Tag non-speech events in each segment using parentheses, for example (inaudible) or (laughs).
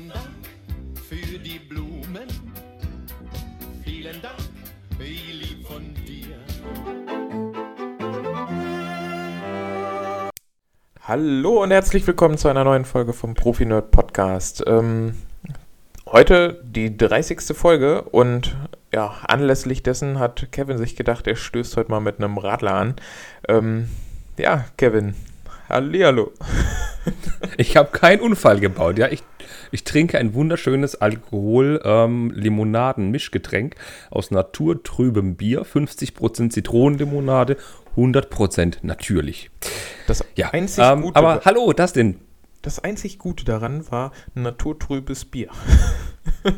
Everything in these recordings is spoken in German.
Vielen Dank für die Blumen. Vielen Dank, ich lieb von dir. Hallo und herzlich willkommen zu einer neuen Folge vom Profi Nerd Podcast. Ähm, heute die 30. Folge und ja, anlässlich dessen hat Kevin sich gedacht, er stößt heute mal mit einem Radler an. Ähm, ja, Kevin, hallihallo. Ich habe keinen Unfall gebaut, ja. Ich, ich trinke ein wunderschönes Alkohol-Limonaden-Mischgetränk aus naturtrübem Bier, 50% Zitronenlimonade, 100% natürlich. Das Ja, einzig ähm, Gute, aber hallo, das denn? das einzig Gute daran war naturtrübes Bier. (laughs)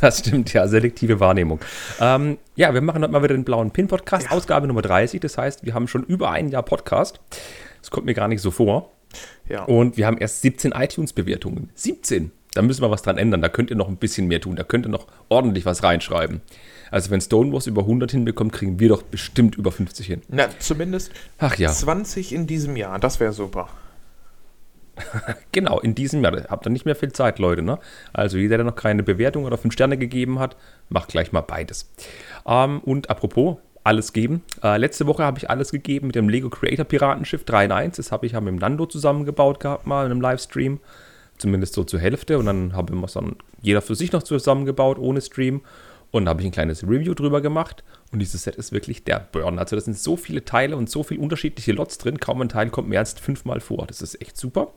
Das stimmt, ja, selektive Wahrnehmung. Ähm, ja, wir machen heute mal wieder den blauen Pin-Podcast, Ausgabe Nummer 30. Das heißt, wir haben schon über ein Jahr Podcast. Das kommt mir gar nicht so vor. Ja. Und wir haben erst 17 iTunes-Bewertungen. 17! Da müssen wir was dran ändern. Da könnt ihr noch ein bisschen mehr tun. Da könnt ihr noch ordentlich was reinschreiben. Also, wenn Stonewalls über 100 hinbekommt, kriegen wir doch bestimmt über 50 hin. Na, zumindest Ach ja, 20 in diesem Jahr, das wäre super. (laughs) genau, in diesem Jahr. Habt ihr nicht mehr viel Zeit, Leute. Ne? Also, jeder, der noch keine Bewertung oder 5 Sterne gegeben hat, macht gleich mal beides. Ähm, und apropos, alles geben. Äh, letzte Woche habe ich alles gegeben mit dem Lego Creator Piratenschiff 3 in 1. Das habe ich ja mit dem Nando zusammengebaut gehabt, mal in einem Livestream. Zumindest so zur Hälfte. Und dann haben wir es dann jeder für sich noch zusammengebaut, ohne Stream. Und da habe ich ein kleines Review drüber gemacht. Und dieses Set ist wirklich der Burn. Also, da sind so viele Teile und so viele unterschiedliche Lots drin. Kaum ein Teil kommt mehr als fünfmal vor. Das ist echt super.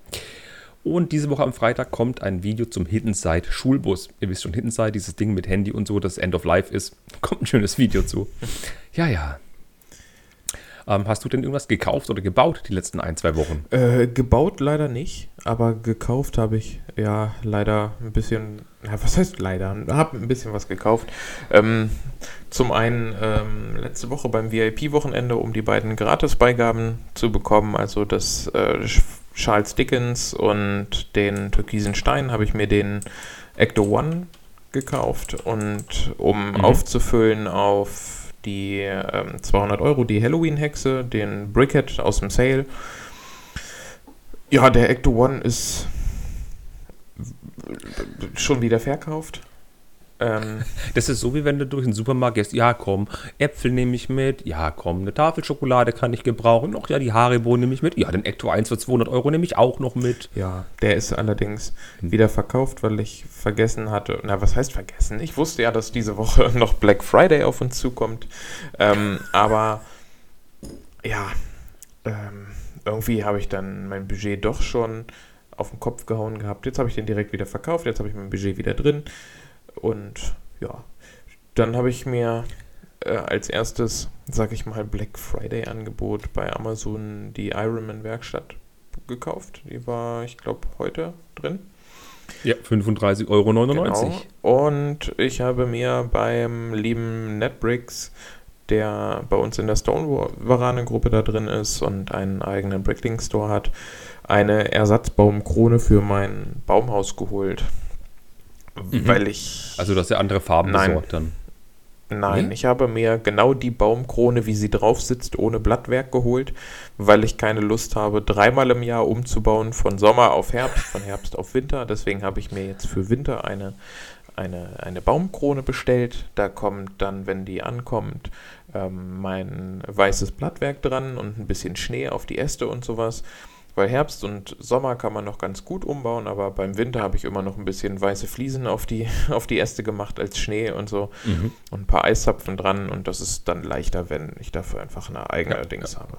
Und diese Woche am Freitag kommt ein Video zum Hidden Side Schulbus. Ihr wisst schon, Hidden Side, dieses Ding mit Handy und so, das End of Life ist. (laughs) Kommt ein schönes Video zu. Ja, ja. Ähm, hast du denn irgendwas gekauft oder gebaut die letzten ein, zwei Wochen? Äh, gebaut leider nicht, aber gekauft habe ich ja leider ein bisschen, ja, was heißt leider? Habe ein bisschen was gekauft. Ähm, zum einen ähm, letzte Woche beim VIP-Wochenende, um die beiden Gratisbeigaben zu bekommen, also das äh, Charles Dickens und den Türkisen Stein, habe ich mir den Ecto One gekauft und um Mhm. aufzufüllen auf die ähm, 200 Euro die Halloween-Hexe, den Bricket aus dem Sale. Ja, der Ecto One ist schon wieder verkauft. Ähm, (laughs) Das ist so, wie wenn du durch den Supermarkt gehst. Ja, komm, Äpfel nehme ich mit. Ja, komm, eine Tafel Schokolade kann ich gebrauchen. Ach ja, die Haribo nehme ich mit. Ja, den Ecto 1 für 200 Euro nehme ich auch noch mit. ja, der ist allerdings wieder verkauft, weil ich vergessen hatte. Na, was heißt vergessen? Ich wusste ja, dass diese Woche (laughs) noch Black Friday auf uns zukommt. Ähm, aber ja, ähm, irgendwie habe ich dann mein Budget doch schon auf den Kopf gehauen gehabt. Jetzt habe ich den direkt wieder verkauft. Jetzt habe ich mein Budget wieder drin. Und ja, dann habe ich mir äh, als erstes, sag ich mal, Black Friday Angebot bei Amazon die Ironman Werkstatt gekauft. Die war, ich glaube, heute drin. Ja, 35,99 Euro. Genau. Und ich habe mir beim lieben NetBricks, der bei uns in der Stone-Varane-Gruppe da drin ist und einen eigenen Brickling-Store hat, eine Ersatzbaumkrone für mein Baumhaus geholt. Weil ich. Also, dass er andere Farben Nein. besorgt dann. Nein, Nee? ich habe mir genau die Baumkrone, wie sie drauf sitzt, ohne Blattwerk geholt, weil ich keine Lust habe, dreimal im Jahr umzubauen, von Sommer auf Herbst, von Herbst auf Winter. Deswegen habe ich mir jetzt für Winter eine, eine, eine Baumkrone bestellt. Da kommt dann, wenn die ankommt, ähm, mein weißes Blattwerk dran und ein bisschen Schnee auf die Äste und sowas. Weil Herbst und Sommer kann man noch ganz gut umbauen, aber beim Winter habe ich immer noch ein bisschen weiße Fliesen auf die, (laughs) auf die Äste gemacht als Schnee und so Mhm. und ein paar Eiszapfen dran und das ist dann leichter, wenn ich dafür einfach eine eigene Ja, Dings habe.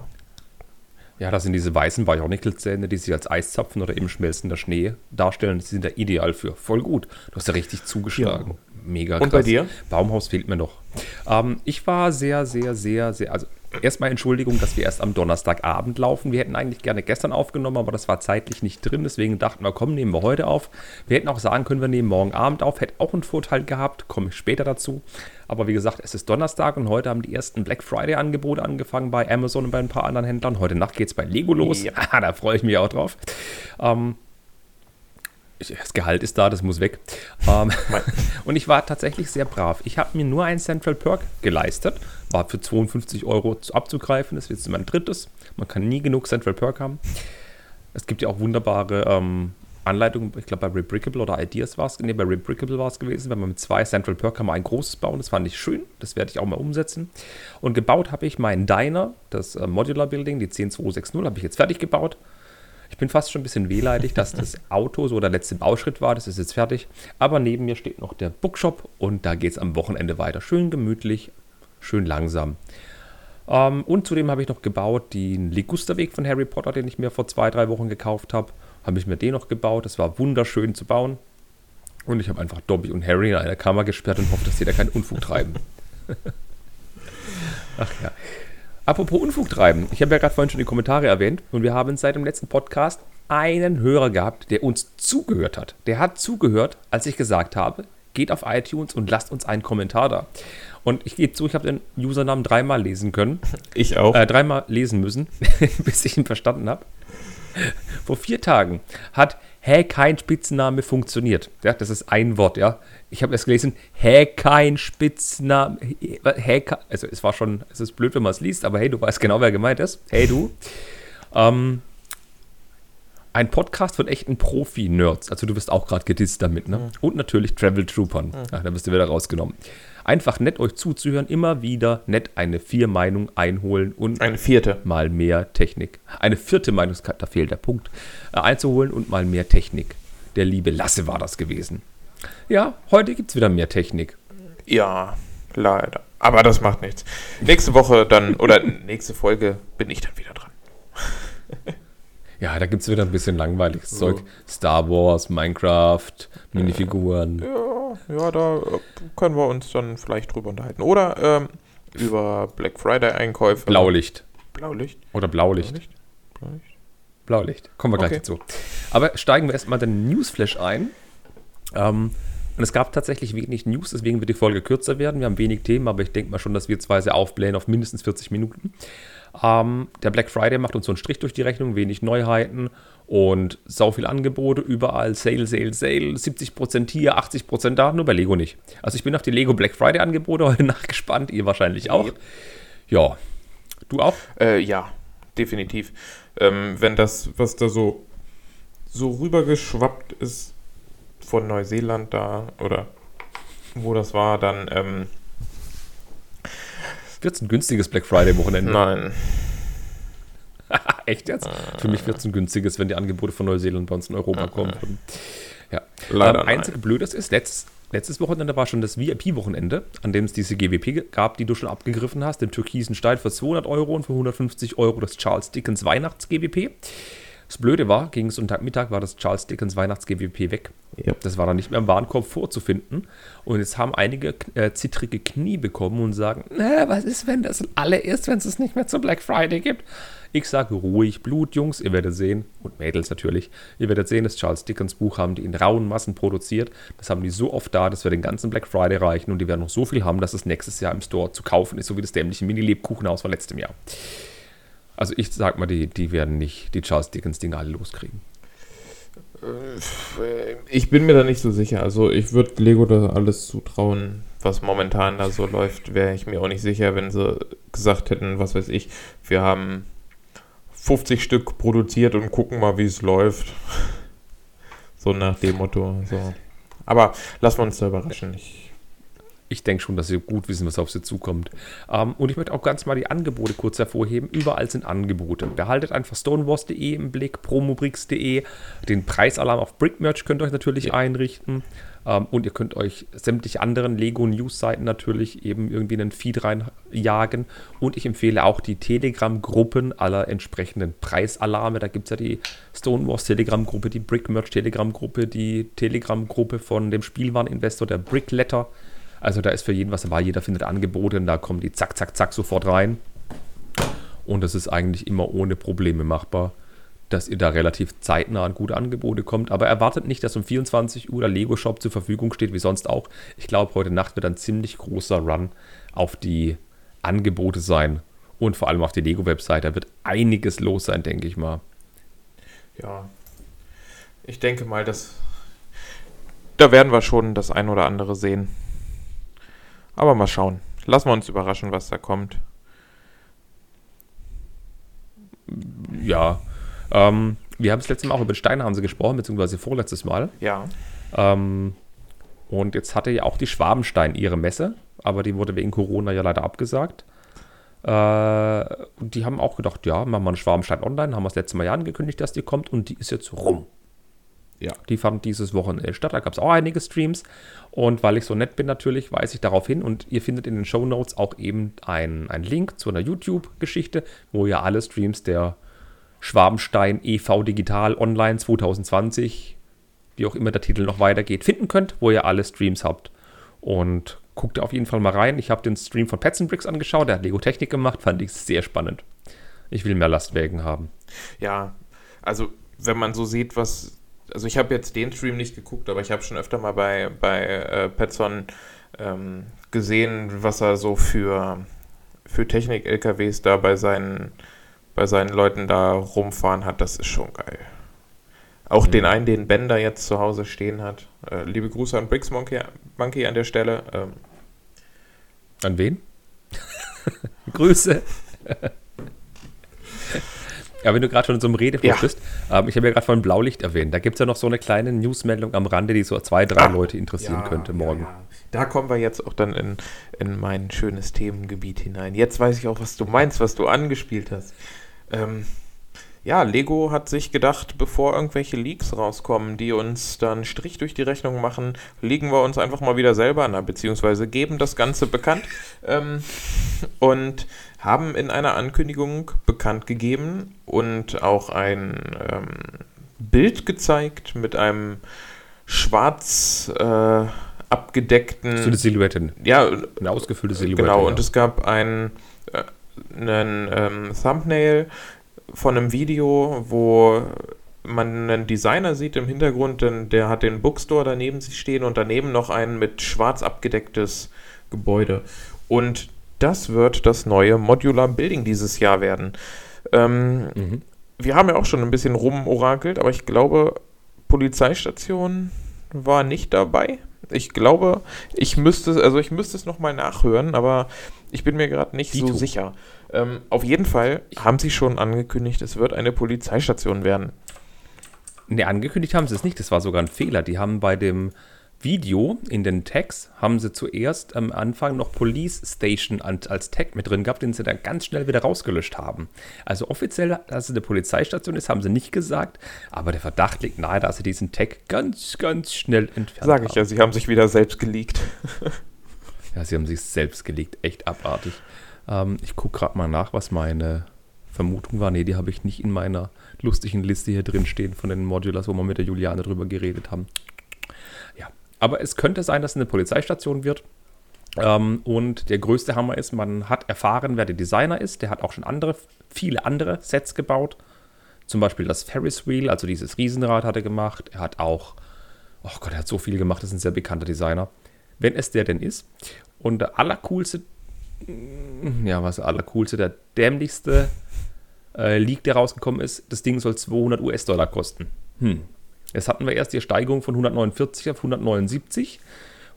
Ja, das sind diese weißen Baronicle-Zähne, die sich als Eiszapfen oder eben schmelzender Schnee darstellen. Die sind da ideal für. Voll gut. Du hast ja richtig zugeschlagen. Mega krass. Und bei dir? Baumhaus fehlt mir noch. Ähm, ich war sehr, sehr, sehr, sehr. Also, erstmal Entschuldigung, dass wir erst am Donnerstagabend laufen. Wir hätten eigentlich gerne gestern aufgenommen, aber das war zeitlich nicht drin. Deswegen dachten wir, komm, nehmen wir heute auf. Wir hätten auch sagen können, wir nehmen morgen Abend auf. Hätte auch einen Vorteil gehabt. Komme ich später dazu. Aber wie gesagt, es ist Donnerstag und heute haben die ersten Black Friday-Angebote angefangen bei Amazon und bei ein paar anderen Händlern. Heute Nacht geht es bei Lego los. Ja. (laughs) Da freue ich mich auch drauf. Ähm, das Gehalt ist da, das muss weg. Ähm, (laughs) und ich war tatsächlich sehr brav. Ich habe mir nur ein Central Perk geleistet. War für 52 Euro zu- abzugreifen. Das ist jetzt mein drittes. Man kann nie genug Central Perk haben. Es gibt ja auch wunderbare ähm, Anleitung, ich glaube bei Rebrickable oder Ideas war es, nee, bei Rebrickable war es gewesen, wenn man mit zwei Central Perk kann man ein großes bauen, das fand ich schön, das werde ich auch mal umsetzen. Und gebaut habe ich meinen Diner, das äh, Modular Building, die 10260, habe ich jetzt fertig gebaut. Ich bin fast schon ein bisschen wehleidig, dass das Auto so der letzte Bauschritt war, das ist jetzt fertig. Aber neben mir steht noch der Bookshop und da geht es am Wochenende weiter. Schön gemütlich, schön langsam. Ähm, und zudem habe ich noch gebaut den Ligusterweg von Harry Potter, den ich mir vor zwei, drei Wochen gekauft habe habe ich mir den noch gebaut. Das war wunderschön zu bauen. Und ich habe einfach Dobby und Harry in einer Kammer gesperrt und hoffe, dass sie da keinen Unfug treiben. (laughs) Ach ja. Apropos Unfug treiben. Ich habe ja gerade vorhin schon die Kommentare erwähnt und wir haben seit dem letzten Podcast einen Hörer gehabt, der uns zugehört hat. Der hat zugehört, als ich gesagt habe, geht auf iTunes und lasst uns einen Kommentar da. Und ich gehe zu, ich habe den Usernamen dreimal lesen können. (laughs) Ich auch. Äh, dreimal lesen müssen, (laughs) bis ich ihn verstanden habe. Vor vier Tagen hat Hä, kein Spitzname funktioniert. Ja, das ist ein Wort, ja. Ich habe erst gelesen, Hä, kein Spitzname. Hä, also es war schon, es ist blöd, wenn man es liest, aber hey, du weißt genau, wer gemeint ist. Hey, du. Ähm, ein Podcast von echten Profi-Nerds. Also du wirst auch gerade gedisst damit, ne? Mhm. Und natürlich Travel Troopern. Mhm. Ach, da bist du wieder rausgenommen einfach nett euch zuzuhören, immer wieder nett eine vier Meinung einholen und eine vierte mal mehr Technik. Eine vierte Meinung, da fehlt der Punkt, äh, einzuholen und mal mehr Technik. Der liebe Lasse war das gewesen. Ja, heute gibt es wieder mehr Technik. Ja, leider. Aber das macht nichts. Nächste Woche dann, oder (laughs) nächste Folge bin ich dann wieder dran. (laughs) Ja, da gibt es wieder ein bisschen langweiliges so. Zeug. Star Wars, Minecraft, Minifiguren. Ja, ja, da äh, können wir uns dann vielleicht drüber unterhalten. Oder ähm, über Black Friday-Einkäufe. Blaulicht. Blaulicht? Oder Blaulicht. Blaulicht. Blaulicht. Blaulicht. Kommen wir gleich okay. dazu. Aber steigen wir erstmal den Newsflash ein. Ähm, und es gab tatsächlich wenig News, deswegen wird die Folge kürzer werden. Wir haben wenig Themen, aber ich denke mal schon, dass wir zwei sehr aufblähen auf mindestens 40 Minuten. Ähm, der Black Friday macht uns so einen Strich durch die Rechnung, wenig Neuheiten und sau viel Angebote, überall Sale, Sale, Sale, 70% hier, 80% da, nur bei Lego nicht. Also ich bin auf die Lego Black Friday Angebote heute (laughs) nachgespannt, ihr wahrscheinlich auch. Ja, du auch? Äh, ja, definitiv. Ähm, wenn das, was da so, so rübergeschwappt ist von Neuseeland da oder wo das war, dann ähm, wird es ein günstiges Black Friday-Wochenende? Nein. (laughs) Echt jetzt? Ah. Für mich wird es ein günstiges, wenn die Angebote von Neuseeland bei uns in Europa kommen würden. Ja. Leider. Ähm, einzige Blödes ist, letztes, letztes Wochenende war schon das VIP-Wochenende, an dem es diese GWP gab, die du schon abgegriffen hast, den türkisen Stein für 200 Euro und für 150 Euro das Charles Dickens Weihnachts-GWP. Das Blöde war, gegen Sonntagmittag war das Charles Dickens Weihnachts-GWP weg. Ja. Das war dann nicht mehr im Warenkorb vorzufinden. Und jetzt haben einige äh, zittrige Knie bekommen und sagen, was ist, wenn das alle ist, wenn es es nicht mehr zum Black Friday gibt? Ich sage ruhig Blut, Jungs, ihr werdet sehen, und Mädels natürlich, ihr werdet sehen, das Charles Dickens Buch haben die in rauen Massen produziert. Das haben die so oft da, dass wir den ganzen Black Friday reichen und die werden noch so viel haben, dass es nächstes Jahr im Store zu kaufen ist, so wie das dämliche Mini-Lebkuchenhaus von letztem Jahr. Also ich sag mal, die, die werden nicht die Charles Dickens-Dinge alle loskriegen. Äh, ich bin mir da nicht so sicher. Also ich würde Lego da alles zutrauen, was momentan da so läuft, wäre ich mir auch nicht sicher, wenn sie gesagt hätten, was weiß ich, wir haben 50 Stück produziert und gucken mal, wie es läuft. (laughs) So nach dem Motto. So. Aber lassen wir uns da überraschen. Ich ich denke schon, dass sie gut wissen, was auf sie zukommt. Ähm, und ich möchte auch ganz mal die Angebote kurz hervorheben. Überall sind Angebote. Behaltet einfach stonewars.de im Blick, promobricks.de. Den Preisalarm auf Brickmerch könnt ihr euch natürlich ja. einrichten. Ähm, und ihr könnt euch sämtliche anderen Lego-News-Seiten natürlich eben irgendwie in den Feed reinjagen. Und ich empfehle auch die Telegram-Gruppen aller entsprechenden Preisalarme. Da gibt es ja die Stonewars Telegram-Gruppe, die Brickmerch Telegram-Gruppe, die Telegram-Gruppe von dem Spielwareninvestor, der Brickletter. Also da ist für jeden was dabei, jeder findet Angebote und da kommen die zack, zack, zack sofort rein. Und das ist eigentlich immer ohne Probleme machbar, dass ihr da relativ zeitnah an gute Angebote kommt. Aber erwartet nicht, dass um 24 Uhr der Lego Shop zur Verfügung steht, wie sonst auch. Ich glaube, heute Nacht wird ein ziemlich großer Run auf die Angebote sein. Und vor allem auf die Lego-Website. Da wird einiges los sein, denke ich mal. Ja. Ich denke mal, dass. Da werden wir schon das ein oder andere sehen. Aber mal schauen. Lassen wir uns überraschen, was da kommt. Ja. Ähm, Wir haben das letzte Mal auch über Steinhanse gesprochen, beziehungsweise vorletztes Mal. Ja. Ähm, und jetzt hatte ja auch die Schwabenstein ihre Messe, aber die wurde wegen Corona ja leider abgesagt. Äh, und die haben auch gedacht, ja, machen wir eine Schwabenstein online, haben wir das letzte Mal ja angekündigt, dass die kommt und die ist jetzt rum. Ja. Die fand dieses Wochenende statt. Da gab es auch einige Streams. Und weil ich so nett bin natürlich, weise ich darauf hin. Und ihr findet in den Show Notes auch eben einen Link zu einer YouTube-Geschichte, wo ihr alle Streams der Schwabenstein e.V. Digital Online 2020, wie auch immer der Titel noch weitergeht, finden könnt, wo ihr alle Streams habt. Und guckt auf jeden Fall mal rein. Ich habe den Stream von Pets Bricks angeschaut, der hat Lego Technik gemacht, fand ich sehr spannend. Ich will mehr Lastwägen haben. Ja, also wenn man so sieht, was also ich habe jetzt den Stream nicht geguckt, aber ich habe schon öfter mal bei, bei äh, Petson ähm, gesehen, was er so für, für Technik-LKWs da bei seinen, bei seinen Leuten da rumfahren hat. Das ist schon geil. Auch mhm. den einen, den Ben da jetzt zu Hause stehen hat. Äh, liebe Grüße an Bricks Monkey, Monkey an der Stelle. Ähm. An wen? (laughs) Grüße. (laughs) Ja, wenn du gerade schon in so einem Redefluss ja. bist, ähm, ich habe ja gerade von Blaulicht erwähnt. Da gibt es ja noch so eine kleine Newsmeldung am Rande, die so zwei, drei ah, Leute interessieren ja, könnte morgen. Ja, da kommen wir jetzt auch dann in, in mein schönes Themengebiet hinein. Jetzt weiß ich auch, was du meinst, was du angespielt hast. Ähm, ja, Lego hat sich gedacht, bevor irgendwelche Leaks rauskommen, die uns dann Strich durch die Rechnung machen, legen wir uns einfach mal wieder selber an, beziehungsweise geben das Ganze bekannt ähm, und haben in einer Ankündigung bekannt gegeben und auch ein ähm, Bild gezeigt mit einem schwarz äh, abgedeckten. So eine Silhouette. Ja, eine ausgefüllte Silhouette. Genau, ja. und es gab ein, äh, einen ähm, Thumbnail von einem Video, wo man einen Designer sieht im Hintergrund, denn der hat den Bookstore daneben sich stehen und daneben noch ein mit schwarz abgedecktes Gebäude. Und das wird das neue Modular Building dieses Jahr werden. Ähm, mhm. Wir haben ja auch schon ein bisschen rumorakelt, aber ich glaube, Polizeistation war nicht dabei. Ich glaube, ich müsste, also ich müsste es nochmal nachhören, aber ich bin mir gerade nicht Dito. so sicher. Ähm, auf jeden Fall haben sie schon angekündigt, es wird eine Polizeistation werden. Ne, angekündigt haben sie es nicht. Das war sogar ein Fehler. Die haben bei dem Video in den Tags haben sie zuerst am Anfang noch Police Station als Tag mit drin gehabt, den sie dann ganz schnell wieder rausgelöscht haben. Also offiziell, dass es eine Polizeistation ist, haben sie nicht gesagt, aber der Verdacht liegt nahe, dass sie diesen Tag ganz, ganz schnell entfernt Sag ich ja, sie haben sich wieder selbst geleakt. (laughs) ja, sie haben sich selbst geleakt, echt abartig. Ähm, ich gucke gerade mal nach, was meine Vermutung war. Nee, die habe ich nicht in meiner lustigen Liste hier drin stehen von den Modulars, wo wir mit der Juliane drüber geredet haben. Ja, aber es könnte sein, dass es eine Polizeistation wird. Ähm, und der größte Hammer ist, man hat erfahren, wer der Designer ist. Der hat auch schon andere, viele andere Sets gebaut. Zum Beispiel das Ferris Wheel, also dieses Riesenrad hat er gemacht. Er hat auch, oh Gott, er hat so viel gemacht, das ist ein sehr bekannter Designer. Wenn es der denn ist. Und der allercoolste ja, was allercoolste, der dämlichste äh, Leak, der rausgekommen ist, das Ding soll 200 US-Dollar kosten. Hm. Jetzt hatten wir erst die Steigerung von 149 auf 179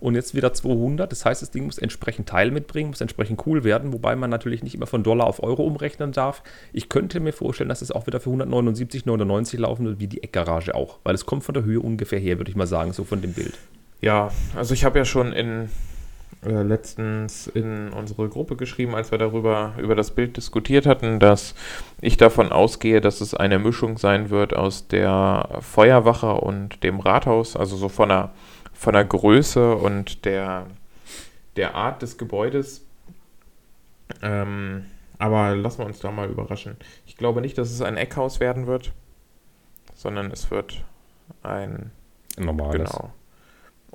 und jetzt wieder 200. Das heißt, das Ding muss entsprechend Teil mitbringen, muss entsprechend cool werden, wobei man natürlich nicht immer von Dollar auf Euro umrechnen darf. Ich könnte mir vorstellen, dass es auch wieder für 179,99 laufen wird, wie die Eckgarage auch, weil es kommt von der Höhe ungefähr her, würde ich mal sagen, so von dem Bild. Ja, also ich habe ja schon in äh, letztens in unsere Gruppe geschrieben, als wir darüber über das Bild diskutiert hatten, dass ich davon ausgehe, dass es eine Mischung sein wird aus der Feuerwache und dem Rathaus, also so von der, von der Größe und der, der Art des Gebäudes. Ähm, aber lassen wir uns da mal überraschen. Ich glaube nicht, dass es ein Eckhaus werden wird, sondern es wird ein normales. Genau.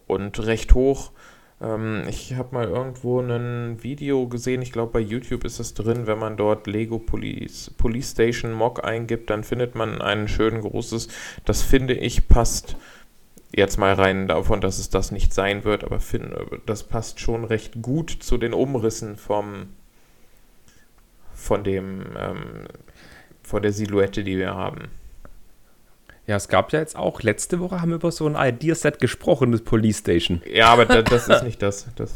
Und recht hoch ähm, ich habe mal irgendwo ein Video gesehen, ich glaube bei YouTube ist es drin, wenn man dort Lego Police, Police Station Mock eingibt, dann findet man ein schön großes, das finde ich passt jetzt mal rein davon, dass es das nicht sein wird, aber find, das passt schon recht gut zu den Umrissen vom von dem ähm, von der Silhouette, die wir haben. Ja, es gab ja jetzt auch, letzte Woche haben wir über so ein Ideaset gesprochen, das Police Station. Ja, aber da, das ist nicht das. das.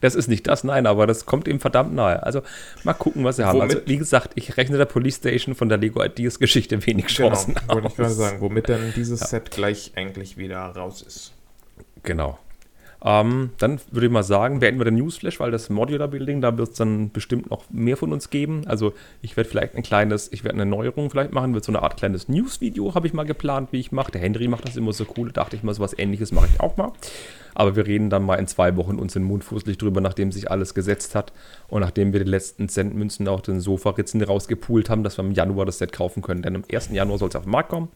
Das ist nicht das, nein, aber das kommt ihm verdammt nahe. Also mal gucken, was sie haben. Womit- Also, wie gesagt, ich rechne der Police Station von der Lego Ideas Geschichte wenig Chancen Genau, wollte ich gerade aus. sagen, womit dann dieses Set gleich eigentlich wieder raus ist. Genau. Ähm, dann würde ich mal sagen, beenden wir den Newsflash, weil das Modular Building, da wird es dann bestimmt noch mehr von uns geben. Also ich werde vielleicht ein kleines, ich werde eine Neuerung vielleicht machen, wird so eine Art kleines News-Video, habe ich mal geplant, wie ich mache. Der Henry macht das immer so cool, da dachte ich mal, so was ähnliches mache ich auch mal. Aber wir reden dann mal in zwei Wochen uns in Mund fußlich drüber, nachdem sich alles gesetzt hat und nachdem wir die letzten Centmünzen auch den Sofaritzen rausgepoolt haben, dass wir im Januar das Set kaufen können. Denn am 1. Januar soll es auf den Markt kommen.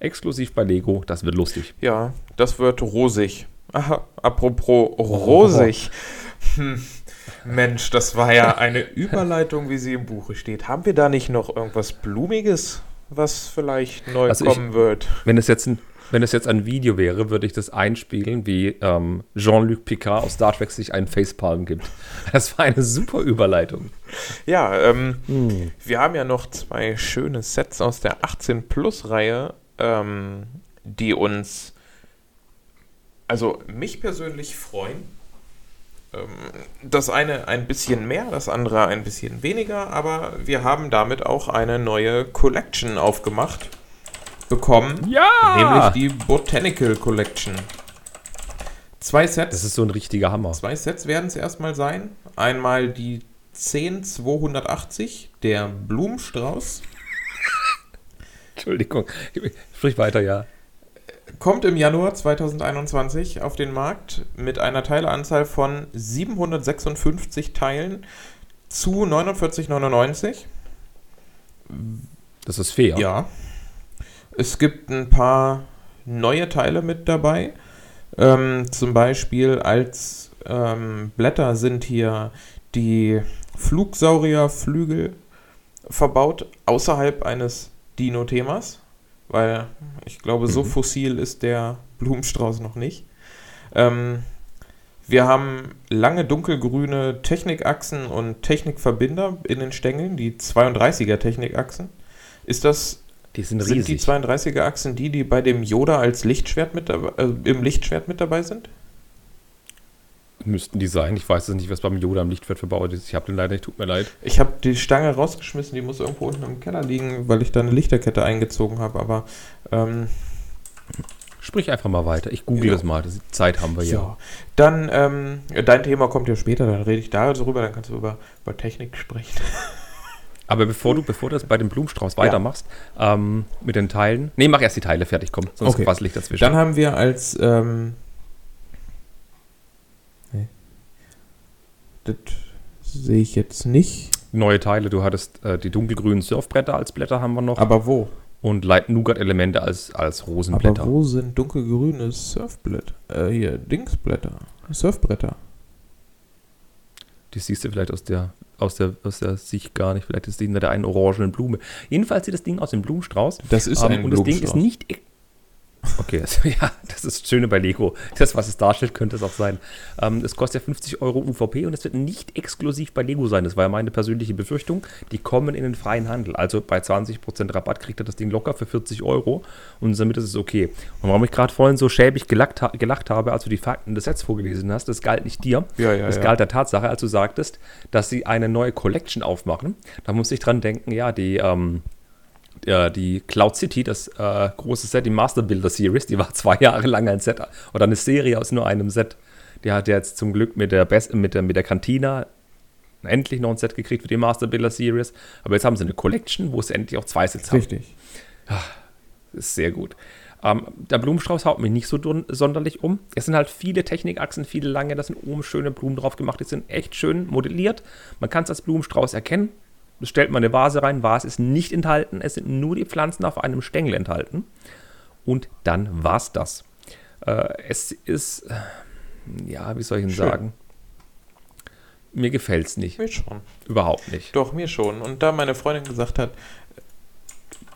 Exklusiv bei Lego, das wird lustig. Ja, das wird rosig. Aha, apropos rosig. Hm. Mensch, das war ja eine (laughs) Überleitung, wie sie im Buche steht. Haben wir da nicht noch irgendwas Blumiges, was vielleicht neu Also ich- kommen wird? Wenn es jetzt ein, wenn es jetzt ein Video wäre, würde ich das einspielen, wie ähm, Jean-Luc Picard aus Star Trek sich einen Facepalm gibt. (laughs) Das war eine super Überleitung. Ja, ähm, wir haben ja noch zwei schöne Sets aus der 18-Plus-Reihe, ähm, die uns, also mich persönlich freuen. Ähm, das eine ein bisschen mehr, das andere ein bisschen weniger, aber wir haben damit auch eine neue Collection aufgemacht bekommen. Ja! Nämlich die Botanical Collection. Zwei Sets. Das ist so ein richtiger Hammer. Zwei Sets werden es erstmal sein. Einmal die 10280, der Blumenstrauß. (laughs) Entschuldigung. Sprich weiter, ja. Kommt im Januar 2021 auf den Markt mit einer Teileanzahl von 756 Teilen zu 49,99. Das ist fair. Ja. Es gibt ein paar neue Teile mit dabei. Ähm, zum Beispiel als ähm, Blätter sind hier die Flugsaurierflügel verbaut außerhalb eines Dino-Themas, weil ich glaube, so Mhm. fossil ist der Blumenstrauß noch nicht. Ähm, wir haben lange dunkelgrüne Technikachsen und Technikverbinder in den Stängeln, die 32er Technikachsen. Ist das Die sind sind die riesig. 32er Achsen die, die bei dem Yoda als Lichtschwert mit äh, im Lichtschwert mit dabei sind? Müssten die sein. Ich weiß es nicht, was beim Yoda im Lichtwert verbaut ist. Ich habe den leider nicht, tut mir leid. Ich habe die Stange rausgeschmissen, die muss irgendwo unten im Keller liegen, weil ich da eine Lichterkette eingezogen habe, aber ähm, Sprich einfach mal weiter. Ich google Ja. das mal. Das, Zeit haben wir ja. ja. Dann, ähm, dein Thema kommt ja später, dann rede ich darüber, dann kannst du über, über Technik sprechen. (laughs) Aber bevor du, bevor du das bei dem Blumenstrauß weitermachst, ähm, mit den Teilen. Nee, mach erst die Teile fertig, komm. Sonst Okay. quassel ich dazwischen. Dann haben wir als, ähm, das sehe ich jetzt nicht, Neue Teile. Du hattest äh, die dunkelgrünen Surfbretter als Blätter haben wir noch. aber wo? und Light Nougat Elemente als, als Rosenblätter. Aber wo sind dunkelgrüne Surfblätter? Äh, hier, Dingsblätter. Surfbretter. Die siehst du vielleicht aus der, aus der, aus der Sicht gar nicht. Vielleicht ist die hinter der einen orangenen Blume. Jedenfalls sieht das Ding aus dem Blumenstrauß. Das ist Ähm, ein und das Ding ist nicht. Okay, also, (laughs) ja, das ist das Schöne bei Lego. Das, was es darstellt, könnte es auch sein. Ähm, es kostet ja 50 Euro UVP und es wird nicht exklusiv bei Lego sein. Das war ja meine persönliche Befürchtung. Die kommen in den freien Handel. Also bei 20% Rabatt kriegt er das Ding locker für 40 Euro und damit ist es okay. Und warum ich gerade vorhin so schäbig gelacht, ha gelacht habe, als du die Fakten des Sets vorgelesen hast, das galt nicht dir. Ja, ja, das galt der Tatsache, als du sagtest, dass sie eine neue Collection aufmachen. Da muss ich dran denken, ja, die, ähm, ja, die Cloud City, das äh, große Set, die Master Builder Series, die war (laughs) zwei Jahre lang ein Set oder eine Serie aus nur einem Set. Die hat jetzt zum Glück mit der, Best, mit der, mit der Cantina endlich noch ein Set gekriegt für die Master Builder Series. Aber jetzt haben sie eine Collection, wo es endlich auch zwei Sets haben. Richtig. Ist sehr gut. Ähm, der Blumenstrauß haut mich nicht so sonderlich um. Es sind halt viele Technikachsen, viele lange, da sind oben schöne Blumen drauf gemacht. Die sind echt schön modelliert. Man kann es als Blumenstrauß erkennen. Stellt man eine Vase rein. Vase ist nicht enthalten. Es sind nur die Pflanzen auf einem Stängel enthalten. Und dann war's das. Äh, es ist, ja, wie soll ich denn Schön. sagen? Mir gefällt's nicht. Mir schon. Überhaupt nicht. Doch, mir schon. Und da meine Freundin gesagt hat,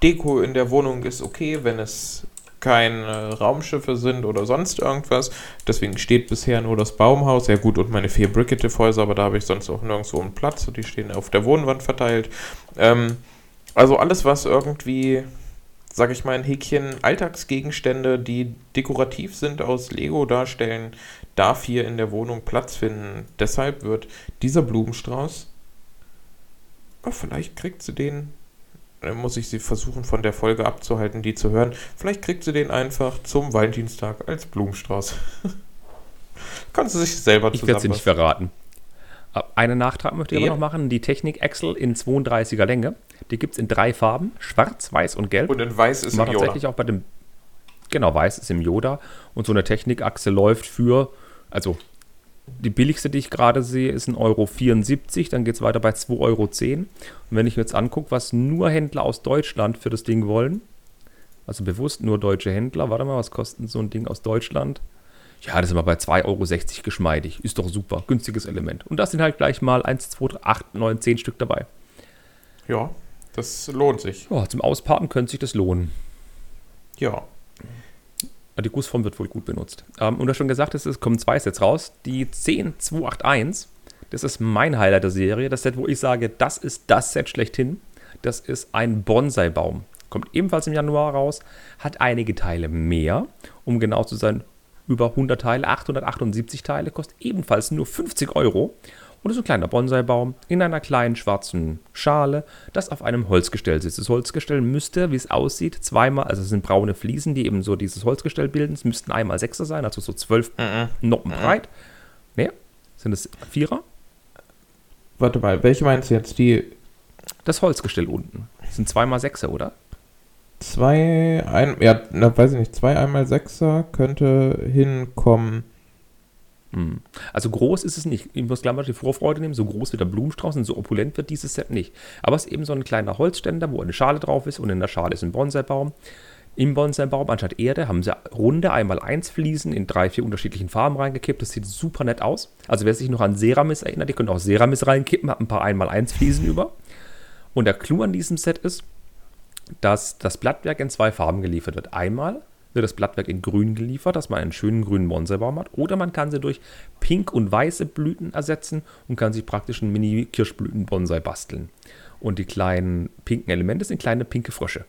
Deko in der Wohnung ist okay, wenn es keine Raumschiffe sind oder sonst irgendwas. Deswegen steht bisher nur das Baumhaus. Ja gut, und meine vier Brickete-Häuser, aber da habe ich sonst auch nirgendwo einen Platz die stehen auf der Wohnwand verteilt. Ähm, also alles, was irgendwie sag ich mal, ein Häkchen Alltagsgegenstände, die dekorativ sind, aus Lego darstellen, darf hier in der Wohnung Platz finden. Deshalb wird dieser Blumenstrauß, oh, vielleicht kriegt sie den, muss ich sie versuchen von der Folge abzuhalten, die zu hören. Vielleicht kriegt sie den einfach zum Valentinstag als Blumenstrauß. (laughs) Kannst du sich selber Ich werde sie nicht verraten. Äh, Einen Nachtrag möchte ich aber noch machen. Die Technik Excel in 32er Länge. Die gibt es in drei Farben: Schwarz, Weiß und Gelb. Und in weiß ist war im Yoda. tatsächlich auch bei dem. Genau, Weiß ist im Yoda. Und so eine Technikachse läuft für. Also, die billigste, die ich gerade sehe, ist 1,74 Euro. Dann geht es weiter bei 2,10 Euro. Und wenn ich mir jetzt angucke, was nur Händler aus Deutschland für das Ding wollen, also bewusst nur deutsche Händler, warte mal, was kostet so ein Ding aus Deutschland? Ja, das ist immer bei 2,60 Euro geschmeidig. Ist doch super. Günstiges Element. Und das sind halt gleich mal 1, 2, 3, 8, 9, 10 Stück dabei. Ja, das lohnt sich. Ja, zum Auspacken könnte sich das lohnen. Ja. Die Gussform wird wohl gut benutzt. Ähm, und du hast schon gesagt, es kommen zwei Sets raus. Die 10281, das ist mein Highlight der Serie. Das Set, wo ich sage, das ist das Set schlechthin. Das ist ein Bonsai-Baum. Kommt ebenfalls im Januar raus. Hat einige Teile mehr. Um genau zu sein, über 100 Teile, 878 Teile. Kostet ebenfalls nur 50 Euro. Und ist ein kleiner Bonsai-Baum in einer kleinen schwarzen Schale, das auf einem Holzgestell sitzt. Das Holzgestell müsste, wie es aussieht, zweimal, also es sind braune Fliesen, die eben so dieses Holzgestell bilden. Es müssten einmal Sechser sein, also so zwölf Noppen breit. Ne, sind es Vierer? Warte mal, welche meinst du jetzt? Die Das Holzgestell unten. Das sind zweimal Sechser, oder? zwei, ein, ja, na, weiß ich nicht, zwei einmal Sechser könnte hinkommen. Hm. Also groß ist es nicht. Ich muss gleich mal die Vorfreude nehmen. So groß wie der Blumenstrauß und so opulent wird dieses Set nicht. Aber es ist eben so ein kleiner Holzständer, wo eine Schale drauf ist und in der Schale ist ein Bonsai-Baum. Im Bonsai-Baum anstatt Erde haben sie runde einmal eins Fliesen in drei, vier unterschiedlichen Farben reingekippt. Das sieht super nett aus. Also wer sich noch an Seramis erinnert, ihr könnt auch Seramis reinkippen, hat ein paar einmal eins Fliesen über. Und der Clou an diesem Set ist, dass das Blattwerk in zwei Farben geliefert wird. Einmal wird das Blattwerk in grün geliefert, dass man einen schönen grünen Bonsai-Baum hat. Oder man kann sie durch pink und weiße Blüten ersetzen und kann sich praktisch einen Mini-Kirschblüten-Bonsai basteln. Und die kleinen pinken Elemente sind kleine pinke Frösche.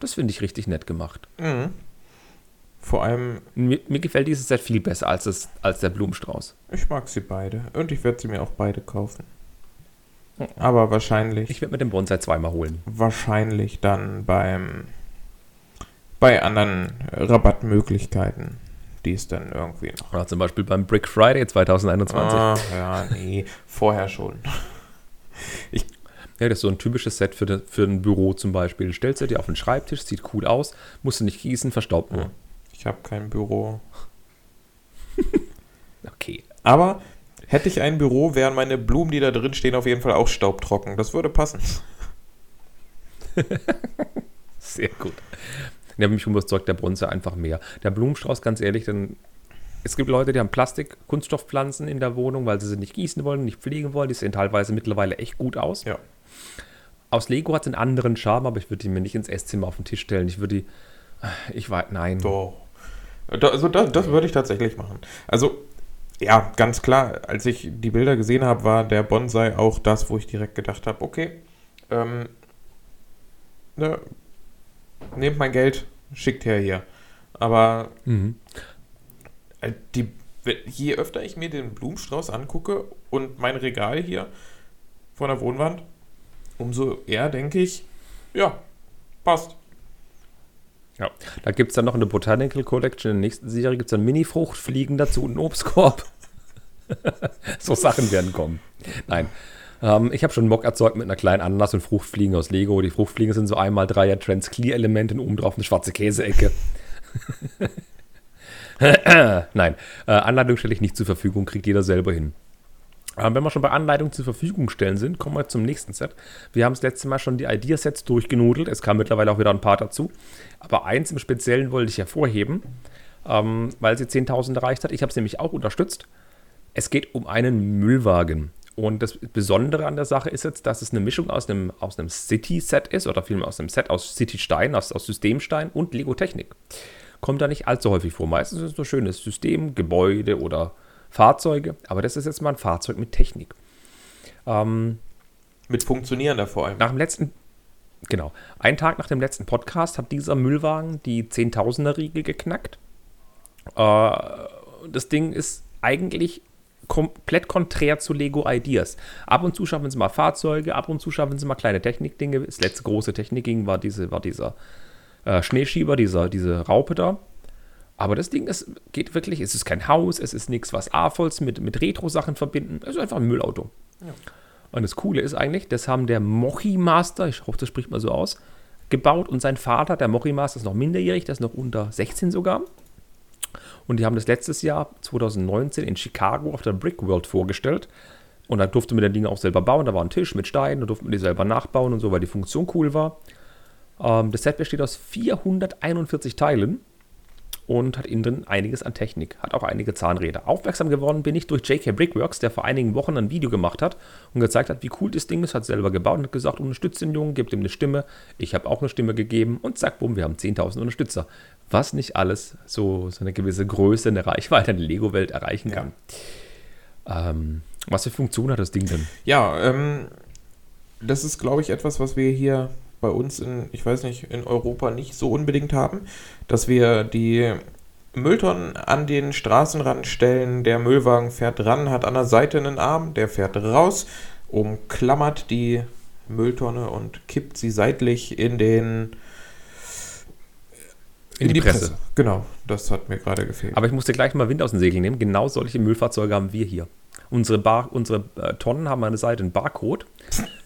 Das finde ich richtig nett gemacht. Vor allem, Mir, mir gefällt dieses Set viel besser als, das, als der Blumenstrauß. ich mag sie beide. Und ich werde sie mir auch beide kaufen. Aber wahrscheinlich, Ich werde mir den Bonsai zweimal holen. wahrscheinlich dann beim bei anderen Rabattmöglichkeiten, die es dann irgendwie noch. Oder zum Beispiel beim Brick Friday 2021. Ah, ja, nee, vorher schon. (laughs) Ja, das ist so ein typisches Set für, de, für ein Büro zum Beispiel. Stellst du dir auf den Schreibtisch, sieht cool aus, musst du nicht gießen, verstaubt nur. Ich habe kein Büro. (laughs) Okay. Aber hätte ich ein Büro, wären meine Blumen, die da drin stehen, auf jeden Fall auch staubtrocken. Das würde passen. (laughs) Sehr gut. Ja, mich überzeugt der Bronze einfach mehr. Der Blumenstrauß, ganz ehrlich, dann. Es gibt Leute, die haben Plastik-Kunststoffpflanzen in der Wohnung, weil sie sie nicht gießen wollen, nicht pflegen wollen. Die sehen teilweise mittlerweile echt gut aus. Ja. Aus Lego hat es einen anderen Charme, aber ich würde die mir nicht ins Esszimmer auf den Tisch stellen. Ich würde die. Ich war. Nein. Doch. Da, also das, das würde ich tatsächlich machen. Also, ja, ganz klar, als ich die Bilder gesehen habe, war der Bonsai auch das, wo ich direkt gedacht habe, okay, ähm, ne, nehmt mein Geld, schickt her hier. Aber Mhm. äh, die, je öfter ich mir den Blumenstrauß angucke und mein Regal hier vor der Wohnwand, umso eher denke ich, ja, passt. Ja. Da gibt es dann noch eine Botanical Collection. In der nächsten Serie gibt es dann Mini-Fruchtfliegen dazu und einen Obstkorb. (laughs) so Sachen werden kommen. Nein. Ähm, ich habe schon Mock erzeugt mit einer kleinen Ananas und Fruchtfliegen aus Lego. Die Fruchtfliegen sind so einmal dreier Trans Clear Elemente und oben drauf eine schwarze Käseecke. (laughs) Nein, äh, Anleitung stelle ich nicht zur Verfügung, kriegt jeder selber hin. Aber wenn wir schon bei Anleitungen zur Verfügung stellen sind, kommen wir zum nächsten Set. Wir haben das letzte Mal schon die Idea-Sets durchgenudelt. Es kam mittlerweile auch wieder ein paar dazu. Aber eins im Speziellen wollte ich hervorheben, ähm, weil sie 10.000 erreicht hat. Ich habe es nämlich auch unterstützt. Es geht um einen Müllwagen. Und das Besondere an der Sache ist jetzt, dass es eine Mischung aus einem, aus einem City-Set ist oder vielmehr aus einem Set aus City-Stein, aus, aus Systemstein und Lego-Technik. Kommt da nicht allzu häufig vor. Meistens ist es nur schönes System, Gebäude oder Fahrzeuge. Aber das ist jetzt mal ein Fahrzeug mit Technik. Ähm, Mit funktionierender vor allem. nach dem letzten, Genau. Ein Tag nach dem letzten Podcast hat dieser Müllwagen die Zehntausender-Riegel geknackt. Äh, das Ding ist eigentlich komplett konträr zu Lego Ideas. Ab und zu schaffen sie mal Fahrzeuge, ab und zu schaffen sie mal kleine Technikdinge. Das letzte große Technikding war, diese, war dieser äh, Schneeschieber, dieser, diese Raupe da. Aber das Ding, das geht wirklich, es ist kein Haus, es ist nichts, was AFOLs mit, mit Retro-Sachen verbinden. Es ist einfach ein Müllauto. Ja. Und das Coole ist eigentlich, das haben der Mochi Master, ich hoffe, das spricht mal so aus, gebaut und sein Vater, der Mochi Master, ist noch minderjährig, der ist noch unter 16 sogar. Und die haben das letztes Jahr, 2019, in Chicago auf der Brick World vorgestellt. Und da durfte man das Ding auch selber bauen. Da war ein Tisch mit Steinen, da durfte man die selber nachbauen und so, weil die Funktion cool war. Ähm, das Set besteht aus 441 Teilen und hat innen drin einiges an Technik, hat auch einige Zahnräder. Aufmerksam geworden bin ich durch JK Brickworks, der vor einigen Wochen ein Video gemacht hat und gezeigt hat, wie cool das Ding ist, hat selber gebaut und hat gesagt, unterstützt den Jungen, gebt ihm eine Stimme. Ich habe auch eine Stimme gegeben und zack, bumm, wir haben 10.000 Unterstützer. Was nicht alles so, so eine gewisse Größe, eine Reichweite in der Lego-Welt erreichen kann. Ja. Ähm, was für Funktion hat das Ding denn? Ja, ähm, das ist, glaube ich, etwas, was wir hier bei uns in, ich weiß nicht, in Europa nicht so unbedingt haben, dass wir die Mülltonnen an den Straßenrand stellen, der Müllwagen fährt ran, hat an der Seite einen Arm, der fährt raus, umklammert die Mülltonne und kippt sie seitlich in den in, in die, Presse. Presse. Genau, das hat mir gerade gefehlt. Aber ich musste gleich mal Wind aus den Segeln nehmen. Genau solche Müllfahrzeuge haben wir hier. Unsere, Bar, unsere äh, Tonnen haben an der Seite einen Barcode.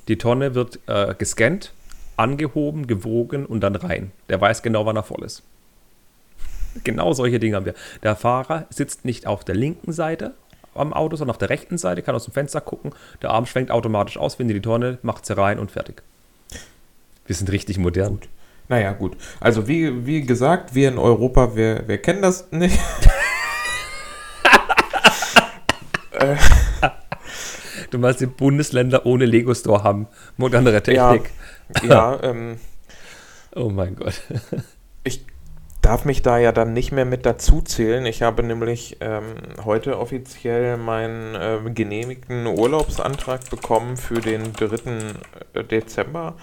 Die Tonne wird äh, gescannt angehoben, gewogen und dann rein. Der weiß genau, wann er voll ist. Genau solche Dinge haben wir. Der Fahrer sitzt nicht auf der linken Seite am Auto, sondern auf der rechten Seite, kann aus dem Fenster gucken. Der Arm schwenkt automatisch aus, findet die Tonne, macht sie rein und fertig. Wir sind richtig modern. Gut. Naja, gut. Also wie, wie gesagt, wir in Europa, wir, wir kennen das nicht. äh. (laughs) Du meinst, die Bundesländer ohne Lego Store haben modernere Technik. Ja, ja ähm, oh mein Gott. (laughs) ich darf mich da ja dann nicht mehr mit dazu zählen. Ich habe nämlich ähm, heute offiziell meinen äh, genehmigten Urlaubsantrag bekommen für den 3. Äh, Dezember.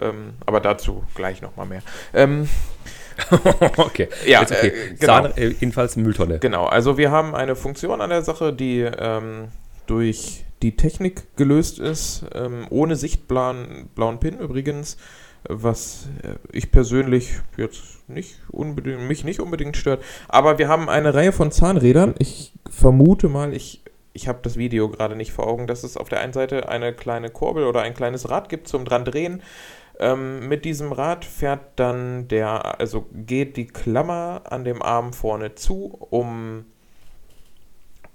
Ähm, aber dazu gleich nochmal mehr. Ähm, (laughs) okay. Ja, okay. Äh, genau. Sahne, äh, jedenfalls Mülltonne. Genau, also wir haben eine Funktion an der Sache, die ähm, durch die Technik gelöst ist, ähm, ohne sichtblauen blauen Pin übrigens, was äh, ich persönlich jetzt nicht unbedingt, mich nicht unbedingt stört. Aber wir haben eine Reihe von Zahnrädern. Ich vermute mal, ich, ich habe das Video gerade nicht vor Augen, dass es auf der einen Seite eine kleine Kurbel oder ein kleines Rad gibt zum dran drehen. Ähm, mit diesem Rad fährt dann der, also geht die Klammer an dem Arm vorne zu, um,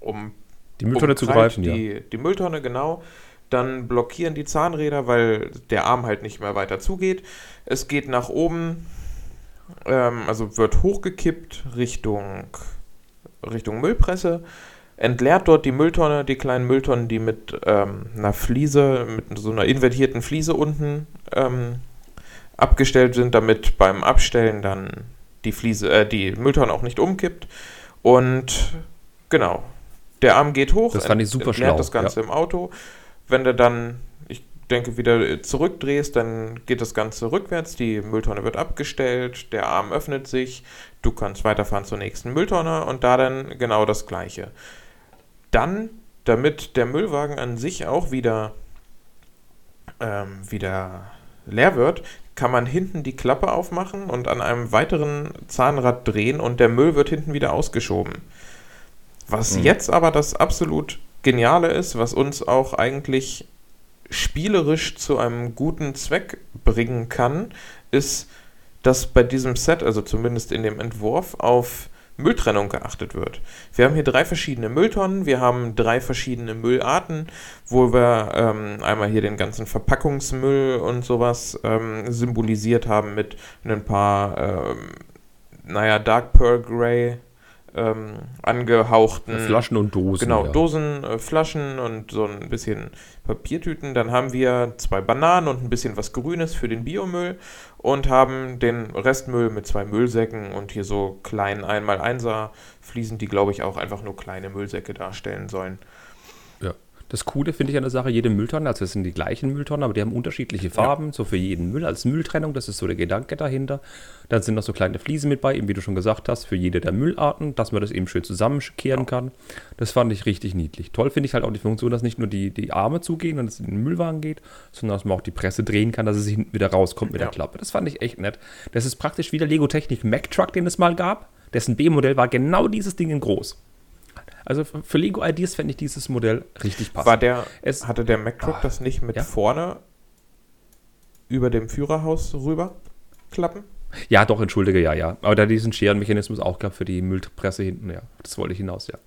um die Mülltonne zu greifen, die, ja. Die Mülltonne, genau. Dann blockieren die Zahnräder, weil der Arm halt nicht mehr weiter zugeht. Es geht nach oben, ähm, also wird hochgekippt Richtung, Richtung Müllpresse. Entleert dort die Mülltonne, die kleinen Mülltonnen, die mit ähm, einer Fliese, mit so einer invertierten Fliese unten ähm, abgestellt sind, damit beim Abstellen dann die Fliese, äh, die Mülltonne auch nicht umkippt. Und genau, der Arm geht hoch, das fand ich super schlau. das Ganze ja. im Auto. Wenn du dann, ich denke, wieder zurückdrehst, dann geht das Ganze rückwärts, die Mülltonne wird abgestellt, der Arm öffnet sich, du kannst weiterfahren zur nächsten Mülltonne und da dann genau das gleiche. Dann, damit der Müllwagen an sich auch wieder, ähm, wieder leer wird, kann man hinten die Klappe aufmachen und an einem weiteren Zahnrad drehen und der Müll wird hinten wieder ausgeschoben. Was mhm. jetzt aber das absolut Geniale ist, was uns auch eigentlich spielerisch zu einem guten Zweck bringen kann, ist, dass bei diesem Set, also zumindest in dem Entwurf, auf Mülltrennung geachtet wird. Wir haben hier drei verschiedene Mülltonnen, wir haben drei verschiedene Müllarten, wo wir ähm, einmal hier den ganzen Verpackungsmüll und sowas ähm, symbolisiert haben mit ein paar, ähm, naja, Dark Pearl Grey ähm, angehauchten Flaschen und Dosen. Genau, ja. Dosen, äh, Flaschen und so ein bisschen Papiertüten. Dann haben wir zwei Bananen und ein bisschen was Grünes für den Biomüll und haben den Restmüll mit zwei Müllsäcken und hier so kleinen 1x1er Fliesen, die glaube ich auch einfach nur kleine Müllsäcke darstellen sollen. Ja. Das Coole finde ich an der Sache, jede Mülltonne, also es sind die gleichen Mülltonnen, aber die haben unterschiedliche Farben, so für jeden Müll als Mülltrennung, das ist so der Gedanke dahinter. Dann sind noch so kleine Fliesen mit bei, eben wie du schon gesagt hast, für jede der Müllarten, dass man das eben schön zusammenkehren kann. Das fand ich richtig niedlich. Toll finde ich halt auch die Funktion, dass nicht nur die, die Arme zugehen und es in den Müllwagen geht, sondern dass man auch die Presse drehen kann, dass es hinten wieder rauskommt mit Ja. der Klappe. Das fand ich echt nett. Das ist praktisch wie der Lego Technik Mac Truck, den es mal gab. Dessen B-Modell war genau dieses Ding in groß. Also für Lego Ideas fände ich dieses Modell richtig passend. War der, Es- hatte der MacTruck Ah, das nicht mit ja? vorne über dem Führerhaus rüber klappen? Ja, doch, entschuldige, ja, ja. Aber da diesen Scherenmechanismus auch gab für die Müllpresse hinten, ja. Das wollte ich hinaus, ja.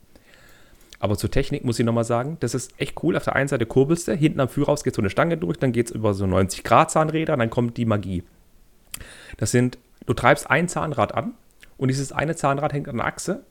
Aber zur Technik muss ich nochmal sagen, das ist echt cool. Auf der einen Seite kurbelst du, hinten am Führerhaus geht so eine Stange durch, dann geht es über so 90 Grad Zahnräder, dann kommt die Magie. Das sind, du treibst ein Zahnrad an und dieses eine Zahnrad hängt an der Achse.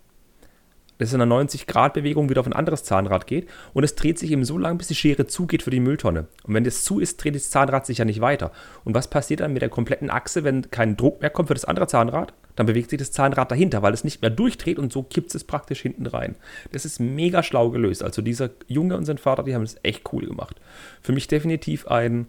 Das ist in einer 90-Grad-Bewegung wieder auf ein anderes Zahnrad geht und es dreht sich eben so lange, bis die Schere zugeht für die Mülltonne. Und wenn das zu ist, dreht das Zahnrad sich ja nicht weiter. Und was passiert dann mit der kompletten Achse, wenn kein Druck mehr kommt für das andere Zahnrad? Dann bewegt sich das Zahnrad dahinter, weil es nicht mehr durchdreht und so kippt es praktisch hinten rein. Das ist mega schlau gelöst. Also dieser Junge und sein Vater, die haben das echt cool gemacht. Für mich definitiv ein,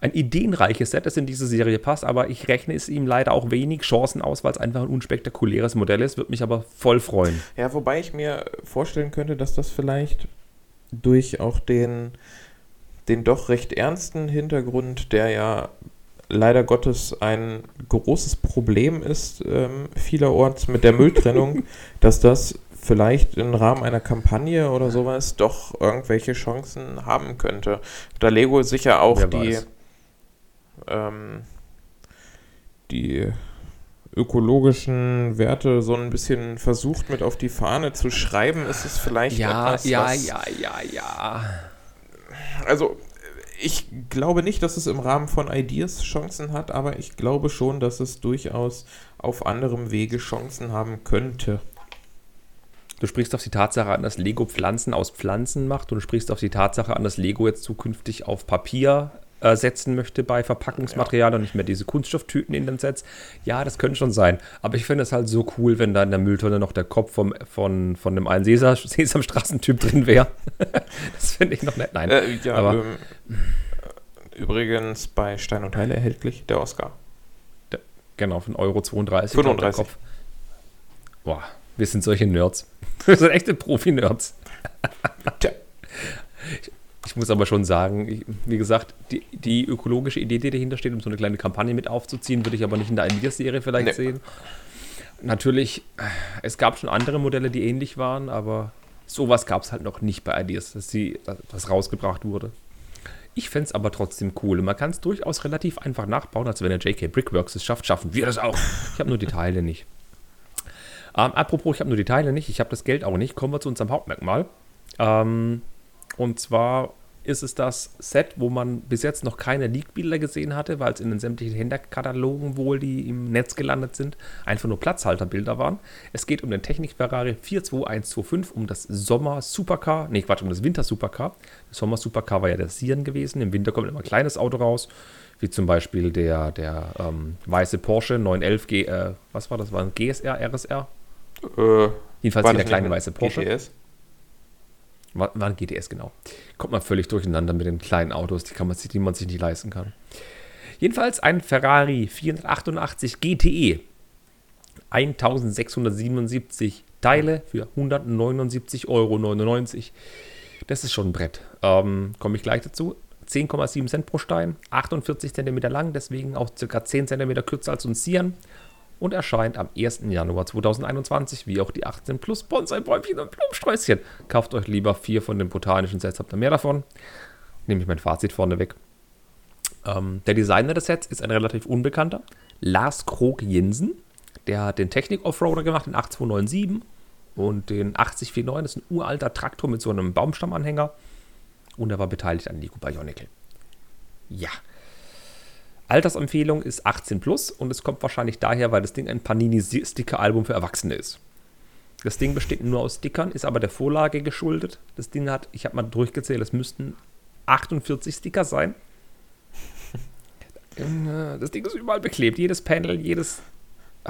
ein ideenreiches Set, das in diese Serie passt, aber ich rechne es ihm leider auch wenig Chancen aus, weil es einfach ein unspektakuläres Modell ist. Würde mich aber voll freuen. Ja, wobei ich mir vorstellen könnte, dass das vielleicht durch auch den, den doch recht ernsten Hintergrund, der ja leider Gottes ein großes Problem ist, ähm, vielerorts mit der Mülltrennung, (laughs) dass das vielleicht im Rahmen einer Kampagne oder sowas doch irgendwelche Chancen haben könnte. Da Lego sicher auch Wer die, weiß. Ähm, die ökologischen Werte so ein bisschen versucht mit auf die Fahne zu schreiben, ist es vielleicht etwas, was, ja, ja. Also ich glaube nicht, dass es im Rahmen von Ideas Chancen hat, aber ich glaube schon, dass es durchaus auf anderem Wege Chancen haben könnte. Du sprichst auf die Tatsache an, dass Lego Pflanzen aus Pflanzen macht und du sprichst auf die Tatsache an, dass Lego jetzt zukünftig auf Papier äh, setzen möchte bei Verpackungsmaterial und nicht mehr diese Kunststofftüten in den Sets. Ja, das könnte schon sein. Aber ich finde es halt so cool, wenn da in der Mülltonne noch der Kopf vom, von, von dem einen Sesam, (laughs) Sesamstraßentyp drin wäre. (laughs) das finde ich noch nett. Nein. Äh, ja, aber ähm, äh, übrigens bei Stein und Teile erhältlich der Oscar. genau, von Euro 32. 35. der Kopf. Boah, wir sind solche Nerds. (laughs) Wir sind echte Profi-Nerds. Tja. Ich muss aber schon sagen, ich, wie gesagt, die, die ökologische Idee, die dahinter steht, um so eine kleine Kampagne mit aufzuziehen, würde ich aber nicht in der Ideas-Serie vielleicht Nee. sehen. Natürlich, es gab schon andere Modelle, die ähnlich waren, aber sowas gab es halt noch nicht bei Ideas, dass sie, was rausgebracht wurde. Ich fände es aber trotzdem cool. Man kann es durchaus relativ einfach nachbauen, als wenn der JK Brickworks es schafft, schaffen wir das auch. Ich habe nur die Teile nicht. Ähm, apropos, ich habe nur die Teile nicht, ich habe das Geld auch nicht. Kommen wir zu unserem Hauptmerkmal. Ähm, und zwar ist es das Set, wo man bis jetzt noch keine Leak-Bilder gesehen hatte, weil es in den sämtlichen Händlerkatalogen wohl, die im Netz gelandet sind, einfach nur Platzhalterbilder waren. Es geht um den Technik Ferrari 42125, um das Sommer Supercar, nee Quatsch, um das Winter Supercar. Das Sommer Supercar war ja der Siren gewesen, im Winter kommt immer ein kleines Auto raus, wie zum Beispiel der, der ähm, weiße Porsche 911 G, äh, was war das, war ein GSR, RSR? Äh, Jedenfalls wie der kleine weiße Porsche. GTS? War ein GTS, genau. Kommt man völlig durcheinander mit den kleinen Autos, die, man, sich- die man sich nicht leisten kann. Jedenfalls ein Ferrari 488 GTE. 1677 Teile für 179,99 Euro. Das ist schon ein Brett. Ähm, Komme ich gleich dazu. 10,7 Cent pro Stein, 48 cm lang, deswegen auch ca. 10 cm kürzer als ein Sian und erscheint am 1. Januar 2021, wie auch die 18 Plus Bonsai-Bäumchen und Blumensträußchen. Kauft euch lieber vier von den botanischen Sets, habt ihr mehr davon. Nehme ich mein Fazit vorneweg. Ähm, der Designer des Sets ist ein relativ unbekannter, Lars Krog Jensen. Der hat den Technik Offroader gemacht, den 8297 und den 8049. Das ist ein uralter Traktor mit so einem Baumstammanhänger. Und er war beteiligt an Lego Bionicle. Ja. Altersempfehlung ist 18 plus und es kommt wahrscheinlich daher, weil das Ding ein Panini-Sticker-Album für Erwachsene ist. Das Ding besteht nur aus Stickern, ist aber der Vorlage geschuldet. Das Ding hat, ich habe mal durchgezählt, es müssten 48 Sticker sein. (laughs) Äh, Das Ding ist überall beklebt. Jedes Panel, jedes.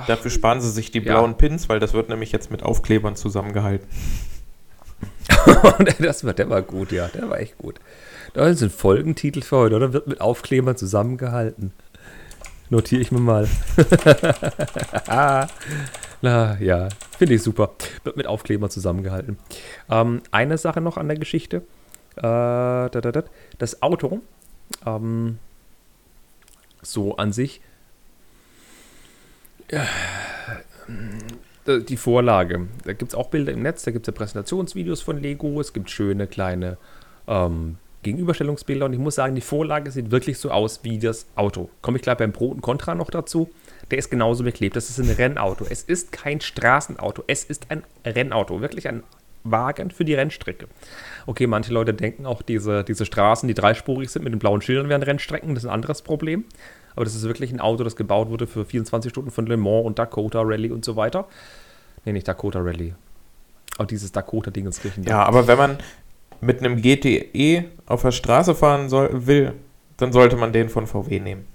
Dafür sparen sie sich die Ja. blauen Pins, weil das wird nämlich jetzt mit Aufklebern zusammengehalten. (laughs) das war, der war gut, ja, der war echt gut. Das ein Folgentitel für heute, oder? Wird mit Aufklebern zusammengehalten. Notiere ich mir mal. (laughs) Na ja, finde ich super. Wird mit Aufkleber zusammengehalten. Ähm, eine Sache noch an der Geschichte. Äh, da, da, da. Das Auto, ähm, so an sich, äh, die Vorlage. Da gibt es auch Bilder im Netz, da gibt es ja Präsentationsvideos von Lego, es gibt schöne kleine ähm, Gegenüberstellungsbilder und ich muss sagen, die Vorlage sieht wirklich so aus wie das Auto. Komme ich gleich beim Pro und Contra noch dazu. Der ist genauso beklebt. Das ist ein Rennauto. Es ist kein Straßenauto. Es ist ein Rennauto. Wirklich ein Wagen für die Rennstrecke. Okay, manche Leute denken auch, diese, diese Straßen, die dreispurig sind mit den blauen Schildern, wären Rennstrecken. Das ist ein anderes Problem. Aber das ist wirklich ein Auto, das gebaut wurde für 24 Stunden von Le Mans und Dakota Rally und so weiter. Nee, nicht Dakota Rally. Auch dieses Dakota-Ding ins Griechenland. Ja, aber wenn man mit einem GTE auf der Straße fahren soll, will, dann sollte man den von VW nehmen.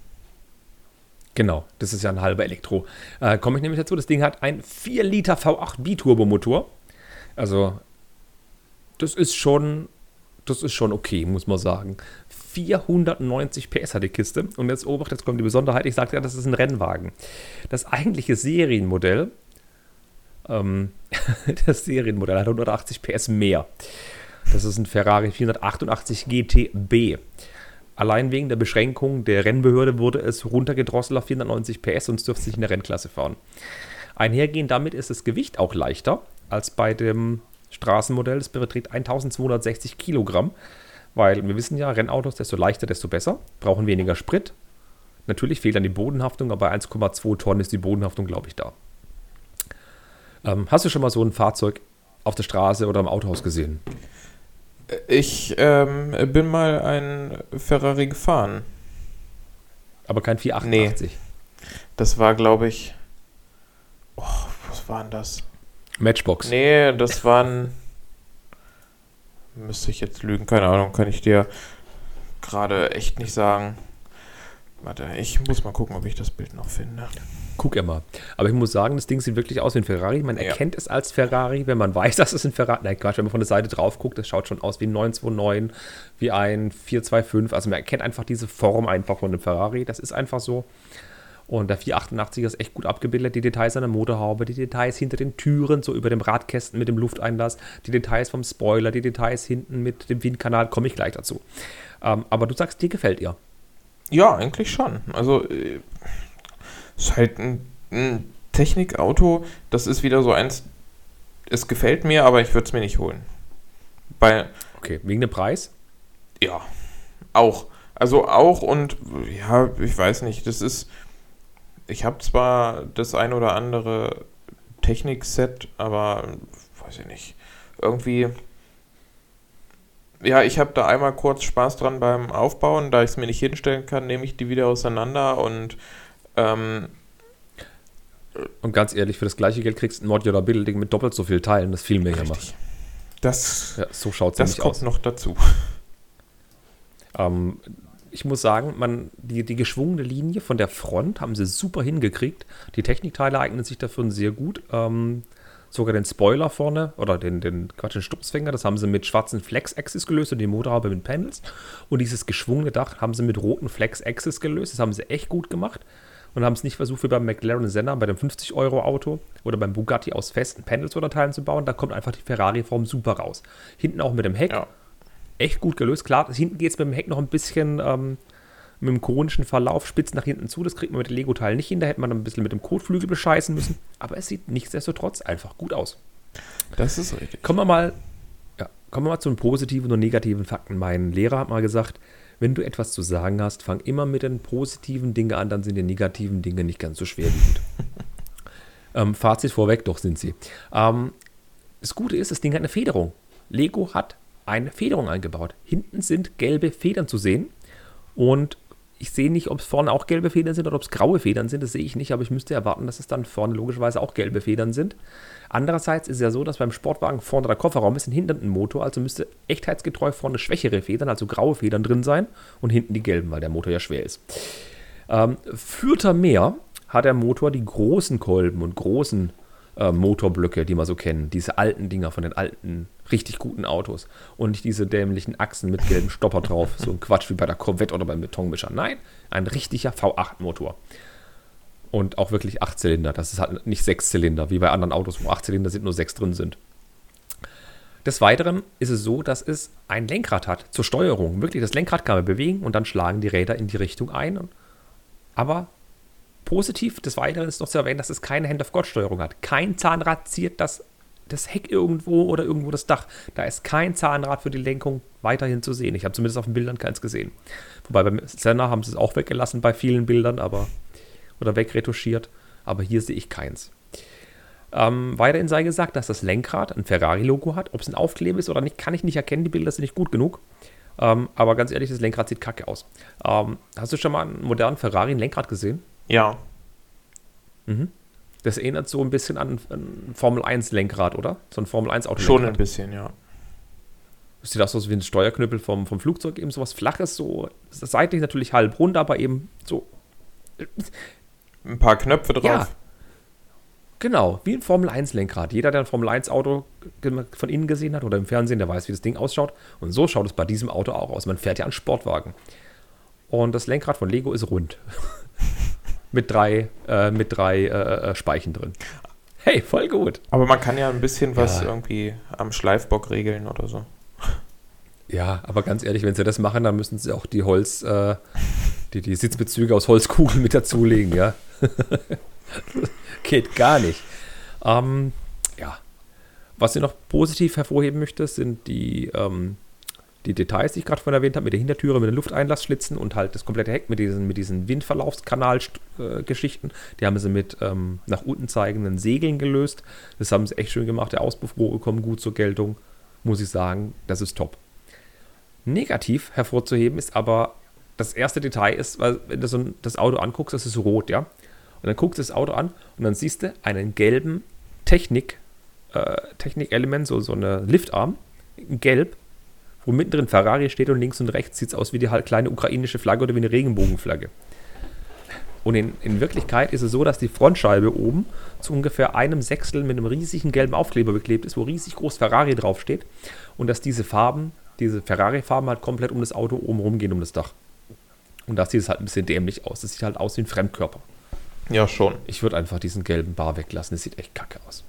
Genau, das ist ja ein halber Elektro. Äh, Komme ich nämlich dazu, das Ding hat einen 4 Liter V8 Biturbomotor. Also, das ist schon, das ist schon okay, muss man sagen. 490 PS hat die Kiste. Und jetzt obacht, jetzt kommt die Besonderheit. Ich sagte ja, das ist ein Rennwagen. Das eigentliche Serienmodell, ähm, (laughs) das Serienmodell hat 180 PS mehr. Das ist ein Ferrari 488 GTB. Allein wegen der Beschränkung der Rennbehörde wurde es runtergedrosselt auf 490 PS, dürfte es nicht in der Rennklasse fahren. Einhergehend damit ist das Gewicht auch leichter als bei dem Straßenmodell. Es beträgt 1260 Kilogramm, weil wir wissen ja, Rennautos, desto leichter, desto besser, brauchen weniger Sprit. Natürlich fehlt dann die Bodenhaftung, aber bei 1,2 Tonnen ist die Bodenhaftung, glaube ich, da. Ähm, hast du schon mal so ein Fahrzeug auf der Straße oder im Autohaus gesehen? Ich ähm, bin mal ein Ferrari gefahren. Aber kein 488. Nee. Das war, glaube ich. Oh, was war denn das? Matchbox. Nee, das waren. Müsste ich jetzt lügen, keine Ahnung, kann ich dir gerade echt nicht sagen. Warte, ich muss mal gucken, ob ich das Bild noch finde. Guck immer. Aber ich muss sagen, das Ding sieht wirklich aus wie ein Ferrari. Man ja. erkennt es als Ferrari, wenn man (laughs) weiß, dass es ein Ferrari ist. Nein, Quatsch, wenn man von der Seite drauf guckt, das schaut schon aus wie ein 929, wie ein 425. Also man erkennt einfach diese Form einfach von einem Ferrari. Das ist einfach so. Und der 488 ist echt gut abgebildet. Die Details an der Motorhaube, die Details hinter den Türen, so über dem Radkästen mit dem Lufteinlass, die Details vom Spoiler, die Details hinten mit dem Windkanal, komme ich gleich dazu. Ähm, aber du sagst, dir gefällt ihr. Ja, eigentlich schon. Also, äh, ist halt ein, ein Technikauto, das ist wieder so eins, es gefällt mir, aber ich würde es mir nicht holen. Bei, okay, wegen dem Preis? Ja, auch. Also auch und ja, ich weiß nicht, das ist, ich habe zwar das ein oder andere Technikset, aber weiß ich nicht, irgendwie, ja, ich habe da einmal kurz Spaß dran beim Aufbauen, da ich es mir nicht hinstellen kann, nehme ich die wieder auseinander und ähm, und ganz ehrlich, für das gleiche Geld kriegst du ein Modular Building mit doppelt so viel Teilen, das viel mehr macht. Das, ja, so schaut es nämlich aus. Das kommt noch dazu. Ähm, ich muss sagen, man, die, die geschwungene Linie von der Front haben sie super hingekriegt. Die Technikteile eignen sich dafür sehr gut. Ähm, sogar den Spoiler vorne oder den, den Quatsch, den Sturzfänger, das haben sie mit schwarzen Flex-Axis gelöst und die Motorhaube mit Panels. Und dieses geschwungene Dach haben sie mit roten Flex-Axis gelöst. Das haben sie echt gut gemacht und haben es nicht versucht, wie beim McLaren Senna, bei dem 50-Euro-Auto oder beim Bugatti aus festen Panels oder Teilen zu bauen. Da kommt einfach die Ferrari-Form super raus. Hinten auch mit dem Heck. Ja. Echt gut gelöst. Klar, hinten geht es mit dem Heck noch ein bisschen ähm, mit dem konischen Verlauf spitz nach hinten zu. Das kriegt man mit dem Lego-Teil nicht hin. Da hätte man ein bisschen mit dem Kotflügel bescheißen müssen. Aber es sieht nichtsdestotrotz einfach gut aus. Das ist richtig. Kommen wir mal, ja, kommen wir mal zu den positiven und negativen Fakten. Mein Lehrer hat mal gesagt, wenn du etwas zu sagen hast, fang immer mit den positiven Dingen an, dann sind die negativen Dinge nicht ganz so schwerwiegend. (laughs) ähm, Fazit vorweg, doch sind sie. Ähm, das Gute ist, das Ding hat eine Federung. Lego hat eine Federung eingebaut. Hinten sind gelbe Federn zu sehen und ich sehe nicht, ob es vorne auch gelbe Federn sind oder ob es graue Federn sind. Das sehe ich nicht, aber ich müsste erwarten, dass es dann vorne logischerweise auch gelbe Federn sind. Andererseits ist es ja so, dass beim Sportwagen vorne der Kofferraum ist, ein hinten ein Motor, also müsste echtheitsgetreu vorne schwächere Federn, also graue Federn drin sein und hinten die gelben, weil der Motor ja schwer ist. Ähm, Fürther Meer hat der Motor die großen Kolben und großen äh, Motorblöcke, die man so kennt. Diese alten Dinger von den alten, richtig guten Autos. Und nicht diese dämlichen Achsen mit gelben Stopper drauf. So ein Quatsch wie bei der Corvette oder beim Betonmischer. Nein, ein richtiger V8-Motor. Und auch wirklich 8 Zylinder. Das ist halt nicht 6 Zylinder, wie bei anderen Autos, wo 8 Zylinder sind, nur 6 drin sind. Des Weiteren ist es so, dass es ein Lenkrad hat zur Steuerung. Wirklich, das Lenkrad kann man bewegen und dann schlagen die Räder in die Richtung ein. Aber positiv des Weiteren ist noch zu erwähnen, dass es keine Hand-of-God-Steuerung hat. Kein Zahnrad zieht das, das Heck irgendwo oder irgendwo das Dach. Da ist kein Zahnrad für die Lenkung weiterhin zu sehen. Ich habe zumindest auf den Bildern keins gesehen. Wobei beim Senna haben sie es auch weggelassen bei vielen Bildern, aber oder wegretuschiert. Aber hier sehe ich keins. Ähm, weiterhin sei gesagt, dass das Lenkrad ein Ferrari-Logo hat. Ob es ein Aufkleber ist oder nicht, kann ich nicht erkennen. Die Bilder sind nicht gut genug. Ähm, aber ganz ehrlich, das Lenkrad sieht kacke aus. Ähm, hast du schon mal einen modernen Ferrari ein Lenkrad gesehen? Ja. Mhm. Das erinnert so ein bisschen an ein Formel 1 Lenkrad, oder? So ein Formel 1 Auto. Schon ein bisschen, ja. Das sieht aus wie ein Steuerknüppel vom, vom Flugzeug, eben sowas Flaches, so seitlich natürlich halb rund, aber eben so. Ein paar Knöpfe drauf. Ja. Genau, wie ein Formel 1 Lenkrad. Jeder, der ein Formel 1 Auto von innen gesehen hat oder im Fernsehen, der weiß, wie das Ding ausschaut. Und so schaut es bei diesem Auto auch aus. Man fährt ja einen Sportwagen. Und das Lenkrad von Lego ist rund. (laughs) mit drei, äh, mit drei äh, äh, Speichen drin. Hey, voll gut. Aber man kann ja ein bisschen was ja. irgendwie am Schleifbock regeln oder so. (laughs) Ja, aber ganz ehrlich, wenn sie das machen, dann müssen sie auch die Holz, äh, die, die Sitzbezüge aus Holzkugeln mit dazulegen, ja. (laughs) Geht gar nicht. Ähm, ja. Was ich noch positiv hervorheben möchte, sind die ähm, die Details, die ich gerade vorhin erwähnt habe, mit der Hintertüre, mit den Lufteinlassschlitzen und halt das komplette Heck mit diesen, mit diesen Windverlaufskanal-Geschichten. die haben sie mit ähm, nach unten zeigenden Segeln gelöst. Das haben sie echt schön gemacht. Der Auspuffrohre kommen gut zur Geltung. Muss ich sagen, das ist top. Negativ hervorzuheben ist aber, das erste Detail ist, weil wenn du so das Auto anguckst, das ist rot, ja. Und dann guckst du das Auto an und dann siehst du einen gelben Technik, äh, Technik-Element, so, so eine Liftarm, gelb, wo mittendrin Ferrari steht und links und rechts sieht es aus wie die halt kleine ukrainische Flagge oder wie eine Regenbogenflagge. Und in, in Wirklichkeit ist es so, dass die Frontscheibe oben zu ungefähr einem Sechstel mit einem riesigen gelben Aufkleber beklebt ist, wo riesig groß Ferrari draufsteht. Und dass diese Farben, diese Ferrari-Farben halt komplett um das Auto oben rumgehen, um das Dach. Und das sieht es halt ein bisschen dämlich aus. Das sieht halt aus wie ein Fremdkörper. Ja, schon. Ich würde einfach diesen gelben Bar weglassen. Das sieht echt kacke aus.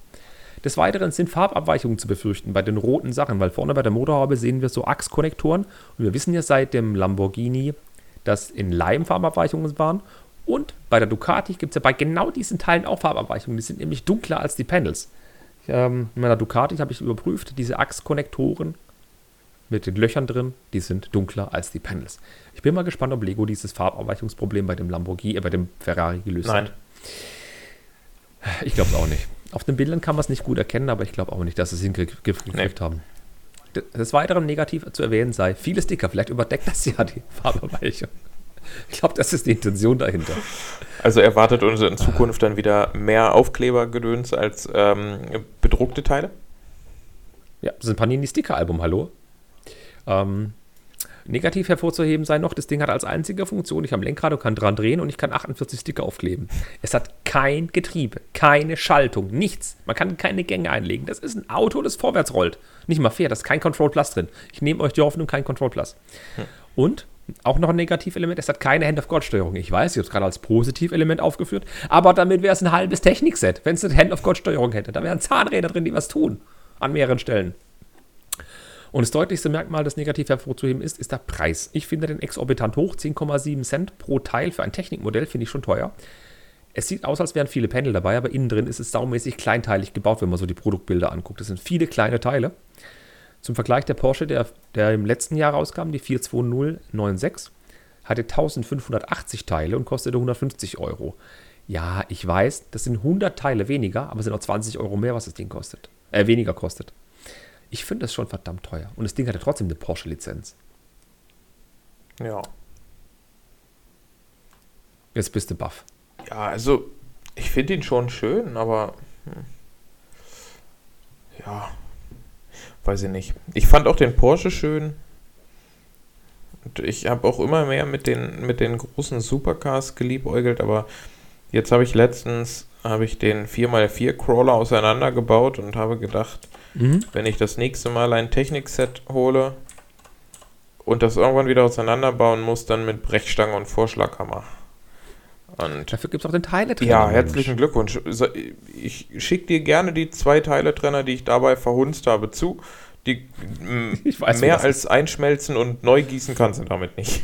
Des Weiteren sind Farbabweichungen zu befürchten bei den roten Sachen, weil vorne bei der Motorhaube sehen wir so Achskonnektoren und wir wissen ja seit dem Lamborghini, dass in Leim Farbabweichungen waren und bei der Ducati gibt es ja bei genau diesen Teilen auch Farbabweichungen, die sind nämlich dunkler als die Panels. Ähm, in meiner Ducati habe ich überprüft, diese Achskonnektoren mit den Löchern drin, die sind dunkler als die Panels. Ich bin mal gespannt, ob Lego dieses Farbabweichungsproblem bei dem Lamborghini, äh, bei dem Ferrari gelöst Nein. hat. Ich glaube es auch nicht. Auf den Bildern kann man es nicht gut erkennen, aber ich glaube auch nicht, dass sie es hingekriegt nee. haben. Des Weiteren negativ zu erwähnen sei, viele Sticker, vielleicht überdeckt das ja die (laughs) Farbabweichung. Ich glaube, das ist die Intention dahinter. Also erwartet uns in Zukunft dann wieder mehr Aufklebergedöns als ähm, bedruckte Teile? Ja, das ist ein Panini-Sticker-Album, hallo? Ähm, Negativ hervorzuheben sei noch, das Ding hat als einzige Funktion, ich am Lenkrad und kann dran drehen und ich kann 48 Sticker aufkleben. Es hat kein Getriebe, keine Schaltung, nichts. Man kann keine Gänge einlegen. Das ist ein Auto, das vorwärts rollt. Nicht mal fair, da ist kein Control Plus drin. Ich nehme euch die Hoffnung, kein Control Plus. Hm. Und auch noch ein Negativelement, es hat keine Hand-of-God-Steuerung. Ich weiß, ich habe es gerade als Positivelement aufgeführt, aber damit wäre es ein halbes Technikset, wenn es eine Hand-of-God-Steuerung hätte. Da wären Zahnräder drin, die was tun. An mehreren Stellen. Und das deutlichste Merkmal, das negativ hervorzuheben ist, ist der Preis. Ich finde den exorbitant hoch. 10,7 Cent pro Teil für ein Technikmodell finde ich schon teuer. Es sieht aus, als wären viele Panel dabei, aber innen drin ist es saumäßig kleinteilig gebaut, wenn man so die Produktbilder anguckt. Das sind viele kleine Teile. Zum Vergleich der Porsche, der, der im letzten Jahr rauskam, die 42096, hatte 1580 Teile und kostete 150 Euro. Ja, ich weiß, das sind 100 Teile weniger, aber es sind auch 20 Euro mehr, was das Ding kostet. Äh, weniger kostet. Ich finde das schon verdammt teuer. Und das Ding hat ja trotzdem eine Porsche-Lizenz. Ja. Jetzt bist du baff. Ja, also ich finde ihn schon schön, aber hm. ja, weiß ich nicht. Ich fand auch den Porsche schön. Und ich habe auch immer mehr mit den, mit den großen Supercars geliebäugelt, aber jetzt habe ich letztens habe ich den 4x4 Crawler auseinandergebaut und habe gedacht, wenn ich das nächste Mal ein Technikset hole und das irgendwann wieder auseinanderbauen muss, dann mit Brechstange und Vorschlaghammer. Und Dafür gibt es auch den Teile-Trenner. ja, herzlichen Glückwunsch. Ich schicke dir gerne die zwei Teile-Trenner, die ich dabei verhunzt habe, zu. Die (laughs) weiß, mehr als einschmelzen und neu gießen kannst du damit nicht.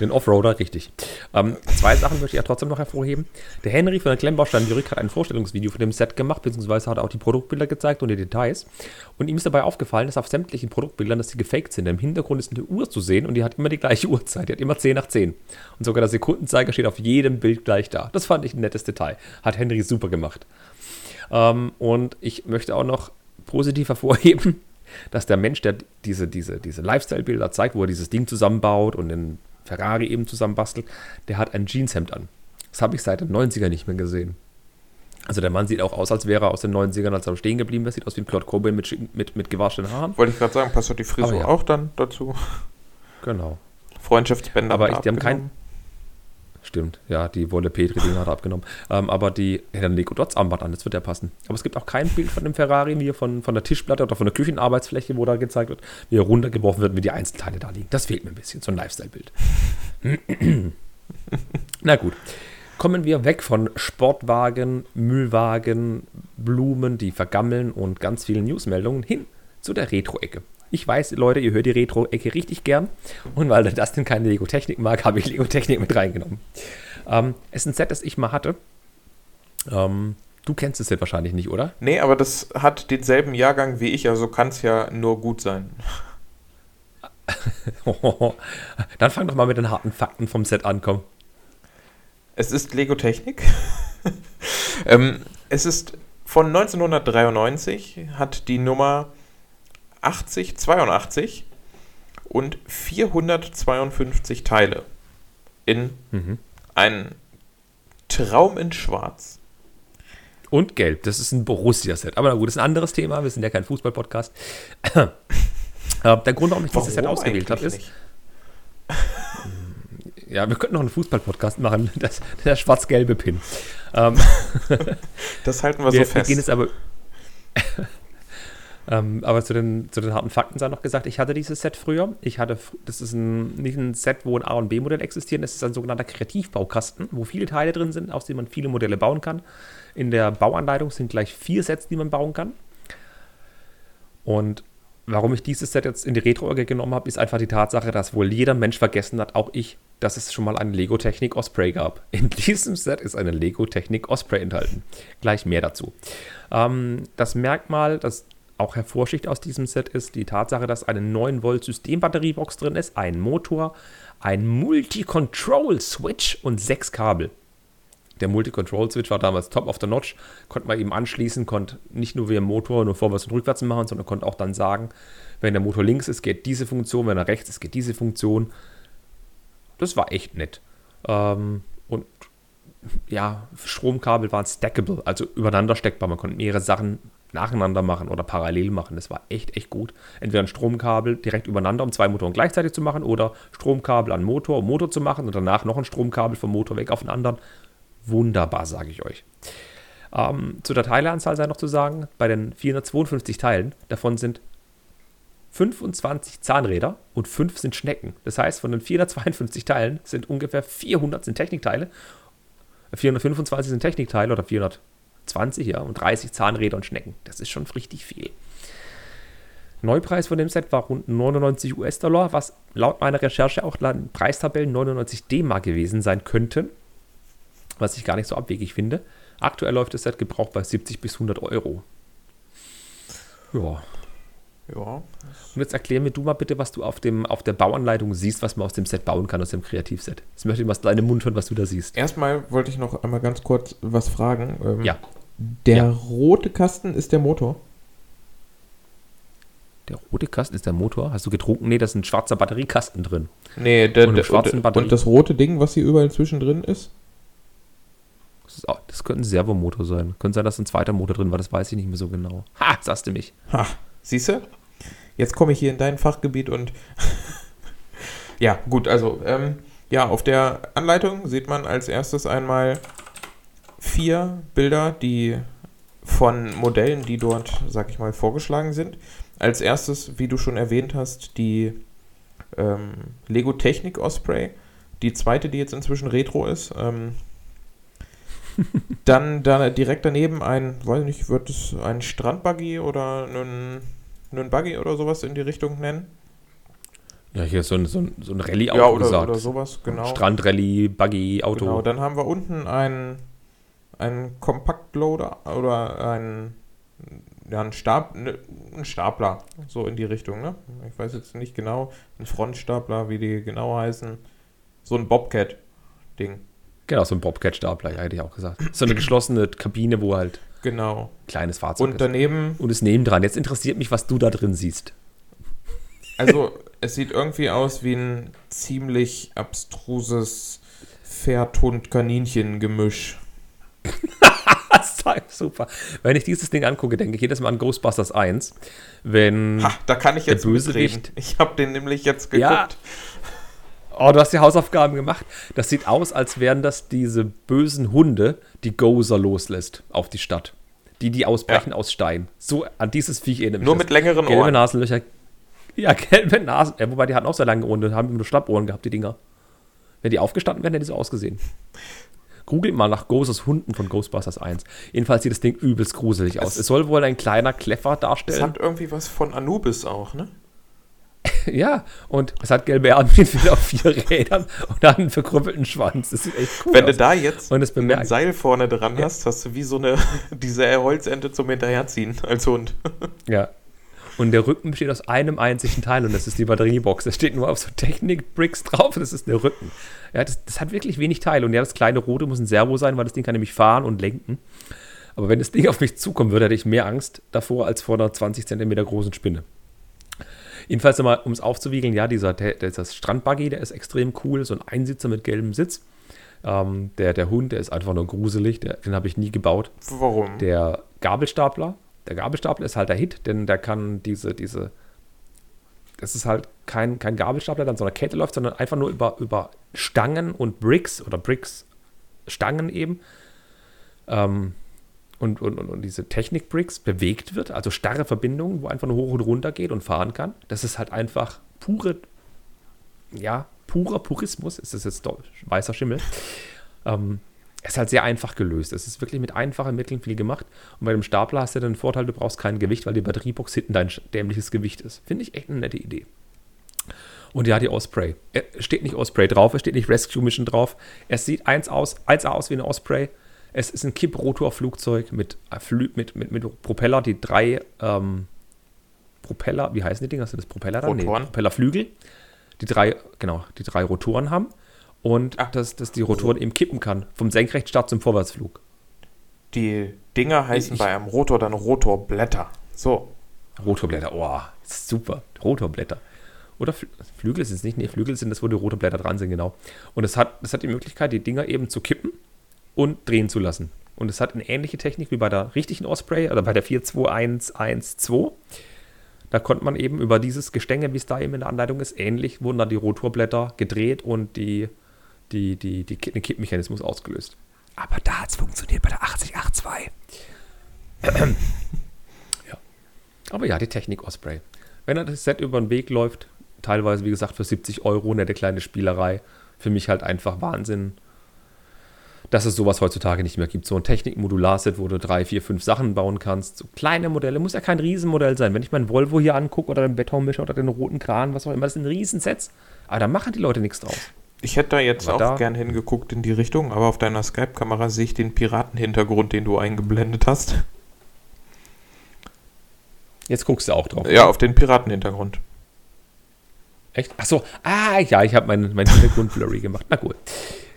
Den Offroader, richtig. Ähm, zwei Sachen möchte ich ja trotzdem noch hervorheben. Der Henry von der Klemmbaustein Lyrik hat ein Vorstellungsvideo von dem Set gemacht, beziehungsweise hat er auch die Produktbilder gezeigt und die Details. Und ihm ist dabei aufgefallen, dass auf sämtlichen Produktbildern, dass sie gefaked sind. Im Hintergrund ist eine Uhr zu sehen und die hat immer die gleiche (laughs) Uhrzeit. Die hat immer 10 nach 10. Und sogar der Sekundenzeiger steht auf jedem Bild gleich da. Das fand ich ein nettes Detail. Hat Henry super gemacht. Ähm, und ich möchte auch noch positiv hervorheben, (laughs) dass der Mensch, der diese, diese, diese Lifestyle-Bilder zeigt, wo er dieses Ding zusammenbaut und den Ferrari eben zusammenbastelt, der hat ein Jeanshemd an. Das habe ich seit den 90ern nicht mehr gesehen. Also der Mann sieht auch aus, als wäre er aus den 90ern, als er stehen geblieben ist. Sieht aus wie ein Claude Cobain mit, mit, mit gewaschenen Haaren. Wollte ich gerade sagen, passt doch die Frisur ja. auch dann dazu? Genau. Freundschaftsbänder. Aber ich- die haben kein- abgenommen. Stimmt, ja, die Wolle Petri, die hat er abgenommen. Ähm, aber die er hat ein Lego Dots Armband an, das wird ja passen. Aber es gibt auch kein Bild von dem Ferrari, wie von, von der Tischplatte oder von der Küchenarbeitsfläche, wo da gezeigt wird, wie er runtergeworfen wird, wie die Einzelteile da liegen. Das fehlt mir ein bisschen, so ein Lifestyle-Bild. (clears throat) Na gut. Kommen wir weg von Sportwagen, Müllwagen, Blumen, die vergammeln und ganz vielen Newsmeldungen hin zu der Retro-Ecke. Ich weiß, Leute, ihr hört die Retro-Ecke richtig gern. Und weil der Dustin keine Lego-Technik mag, habe ich Lego-Technik mit reingenommen. Ähm, es ist ein Set, das ich mal hatte. Ähm, du kennst das Set wahrscheinlich nicht, oder? Nee, aber das hat denselben Jahrgang wie ich, also kann es ja nur gut sein. (laughs) Dann fang doch mal mit den harten Fakten vom Set an, komm. Es ist Lego Technik. (laughs) ähm, es ist von 1993, hat die Nummer 8082 und 452 Teile in Mhm. ein Traum in Schwarz. Und gelb, das ist ein Borussia-Set. Aber na gut, das ist ein anderes Thema. Wir sind ja kein Fußball-Podcast. Äh, Der Grund, warum ich dieses Set ausgewählt habe, ist, ja, wir könnten noch einen Fußball-Podcast machen, (laughs) das, der schwarz-gelbe Pin. Ähm? Das halten wir, wir, so wir fest. gehen jetzt aber. Ähm, aber zu den, zu den harten Fakten sei noch gesagt, ich hatte dieses Set früher. Ich hatte, das ist ein, nicht ein Set, wo ein A- und B-Modell existieren. Es ist ein sogenannter Kreativbaukasten, wo viele Teile drin sind, aus denen man viele Modelle bauen kann. In der Bauanleitung sind gleich vier Sets, die man bauen kann. Und warum ich dieses Set jetzt in die Retro-Ecke genommen habe, ist einfach die Tatsache, dass wohl jeder Mensch vergessen hat, auch ich, dass es schon mal eine Lego-Technik Osprey gab. In (laughs) diesem Set ist eine Lego-Technik Osprey enthalten. Gleich mehr dazu. Ähm, das Merkmal, das auch hervorsticht aus diesem Set, ist die Tatsache, dass eine 9 Volt Systembatteriebox drin ist, ein Motor, ein Multi-Control-Switch und sechs Kabel. Der Multi-Control-Switch war damals top of the notch, konnte man eben anschließen, konnte nicht nur wie im Motor nur vorwärts und rückwärts machen, sondern konnte auch dann sagen, wenn der Motor links ist, geht diese Funktion, wenn er rechts ist, geht diese Funktion. Das war echt nett. Ähm, und ja, Stromkabel waren stackable, also übereinander steckbar. Man konnte mehrere Sachen nacheinander machen oder parallel machen. Das war echt, echt gut. Entweder ein Stromkabel direkt übereinander, um zwei Motoren gleichzeitig zu machen, oder Stromkabel an Motor, um Motor zu machen und danach noch ein Stromkabel vom Motor weg auf den anderen. Wunderbar, sage ich euch. Ähm, zu der Teileanzahl sei noch zu sagen, bei den 452 Teilen, davon sind 25 Zahnräder und 5 sind Schnecken. Das heißt, von den 452 Teilen sind ungefähr 400 sind Technikteile, 425 sind Technikteile oder 420, ja, und 30 Zahnräder und Schnecken. Das ist schon richtig viel. Neupreis von dem Set war rund 99 US-Dollar, was laut meiner Recherche auch laut Preistabellen 99 D-Mark gewesen sein könnten, was ich gar nicht so abwegig finde. Aktuell läuft das Set gebraucht bei 70 bis 100 Euro. Ja, Ja. und jetzt erklär mir du mal bitte, was du auf, dem, auf der Bauanleitung siehst, was man aus dem Set bauen kann, aus dem Kreativset. Jetzt möchte ich mal aus deinem Mund hören, was du da siehst. Erstmal wollte ich noch einmal ganz kurz was fragen. Ähm, Ja. Der Ja. rote Kasten ist der Motor. Der rote Kasten ist der Motor. Hast du getrunken? Nee, da ist ein schwarzer Batteriekasten drin. Nee, der, Und der, schwarzen und, Batterie- und das rote Ding, was hier überall zwischendrin ist? Das, ist auch, das könnte ein Servomotor sein. Könnte sein, dass ein zweiter Motor drin war, das weiß ich nicht mehr so genau. Ha, sagst du mich. Ha, siehst du? Jetzt komme ich hier in dein Fachgebiet und. (laughs) ja, gut, also, ähm, ja, auf der Anleitung sieht man als erstes einmal vier Bilder, die von Modellen, die dort, sag ich mal, vorgeschlagen sind. Als erstes, wie du schon erwähnt hast, die ähm, Lego Technik Osprey. Die zweite, die jetzt inzwischen Retro ist. Ähm, (laughs) dann da direkt daneben ein, weiß nicht, wird es ein Strandbuggy oder einen, einen Buggy oder sowas in die Richtung nennen? Ja, hier ist so ein, so ein, so ein Rallye-Auto Ja, oder, gesagt. oder sowas, genau. Strand-Rallye, Buggy, Auto. Genau, dann haben wir unten einen, einen Kompaktloader oder einen, ja, einen, Stab, ne, einen Stapler, so in die Richtung, ne? Ich weiß jetzt nicht genau, ein Frontstapler, wie die genau heißen. So ein Bobcat-Ding. Genau, so ein Bobcat-Stapler, hätte ich auch gesagt. So eine (clears throat) geschlossene Kabine, wo halt Genau. ein kleines Fahrzeug Und daneben, ist. Und es nebendran. Jetzt interessiert mich, was du da drin siehst. also es sieht irgendwie aus wie ein ziemlich abstruses Pferd-Hund-Kaninchen-Gemisch. (laughs) Das ist super. Wenn ich dieses Ding angucke, denke ich jedes Mal an Ghostbusters 1. Wenn. Ha, da kann ich Der jetzt Bösewicht. mitreden. Ich habe den nämlich jetzt geguckt. Ja. Oh, du hast die Hausaufgaben gemacht. Das sieht aus, als wären das diese bösen Hunde, die Gozer loslässt auf die Stadt. Die, die ausbrechen aus Stein. So an dieses Viech mich Nur mit längeren Gelbe Ohren. Nasenlöcher. Ja, (laughs) gelbe Nasen. Ja, wobei die hatten auch sehr lange Ohren. Die haben nur Schlappohren gehabt, die Dinger. Wenn die aufgestanden wären, hätten die so ausgesehen. Googelt mal nach Gozers Hunden von Ghostbusters 1. Jedenfalls sieht das Ding übelst gruselig aus. Es- Es soll wohl ein kleiner Kleffer Es darstellen. hat irgendwie was von Anubis auch, ne? (laughs) Ja, und es hat gelbe Armwinkel (laughs) auf vier Rädern und dann einen verkrüppelten Schwanz. Das sieht echt cool Wenn aus. du da jetzt Und das ein. Seil vorne dran hast, hast du wie so eine, (laughs) diese Holzente zum Hinterherziehen als Hund. Ja. Und der Rücken besteht aus einem einzigen Teil und das ist die Batteriebox. Das steht nur auf so Technik-Bricks drauf, das ist der Rücken. Ja, das, das hat wirklich wenig Teile. Und ja, das kleine rote muss ein Servo sein, weil das Ding kann nämlich fahren und lenken. Aber wenn das Ding auf mich zukommen würde, hätte ich mehr Angst davor als vor einer 20 cm großen Spinne. Jedenfalls nochmal, um es aufzuwiegeln, ja, dieser, der, dieser Strandbuggy, der ist extrem cool, so ein Einsitzer mit gelbem Sitz. Ähm, der, der Hund, der ist einfach nur gruselig, der, den habe ich nie gebaut. Warum? Der Gabelstapler, der Gabelstapler ist halt der Hit, denn der kann diese, diese, das ist halt kein, kein Gabelstapler, der an so einer Kette läuft, sondern einfach nur über, über Stangen und Bricks oder Bricks, Stangen eben. Ähm, und, und, und, und diese Technik-Bricks bewegt wird, also starre Verbindungen, wo einfach nur hoch und runter geht und fahren kann. Das ist halt einfach pure, ja, purer Purismus. Ist das jetzt weißer Schimmel? Ähm, ist halt sehr einfach gelöst. Es ist wirklich mit einfachen Mitteln viel gemacht. Und bei dem Stapler hast du den Vorteil, du brauchst kein Gewicht, weil die Batteriebox hinten dein dämliches Gewicht ist. Finde ich echt eine nette Idee. Und ja, die Osprey. Es steht nicht Osprey drauf, es steht nicht Rescue Mission drauf. Es sieht eins aus, eins aus wie eine Osprey. Es ist ein Kipprotor-Flugzeug mit, äh, mit, mit, mit Propeller, die drei ähm, Propeller, wie heißen die Dinger? Sind das Propeller dann? Rotoren. Propellerflügel. Die drei, genau, die drei Rotoren haben. Und Ah. dass, dass die Rotoren eben kippen kann. Vom Senkrechtstart zum Vorwärtsflug. Die Dinger heißen Ich- bei einem Rotor dann Rotorblätter. So. Rotorblätter, oh, super. Rotorblätter. Oder Fl Flügel sind es nicht, nee, Flügel sind das, wo die Rotorblätter dran sind, genau. Und es hat, es hat die Möglichkeit, die Dinger eben zu kippen und drehen zu lassen. Und es hat eine ähnliche Technik wie bei der richtigen Osprey oder bei der 42112. Da konnte man eben über dieses Gestänge, wie es da eben in der Anleitung ist, ähnlich wurden da die Rotorblätter gedreht und die, die, die, die, den Kippmechanismus ausgelöst. Aber da hat es funktioniert bei der 8082. (clears throat) ja. Aber ja, die Technik Osprey. Wenn er das Set über den Weg läuft, teilweise wie gesagt für 70 Euro, nette kleine Spielerei, für mich halt einfach Wahnsinn, dass es sowas heutzutage nicht mehr gibt. So ein Technik-Modular-Set, wo du drei, vier, fünf Sachen bauen kannst. So kleine Modelle, muss ja kein Riesenmodell sein. Wenn ich meinen Volvo hier angucke oder den Betonmischer oder den roten Kran, was auch immer, das sind Riesensets. Aber da machen die Leute nichts draus. Ich hätte da jetzt Aber auch da- gern hingeguckt in die Richtung, aber auf deiner Skype-Kamera sehe ich den Piratenhintergrund, den du eingeblendet hast. Jetzt guckst du auch drauf. Ja, auf den Piratenhintergrund. Echt? Achso, ah ja, ich habe meinen mein Hintergrund blurry gemacht. Na gut.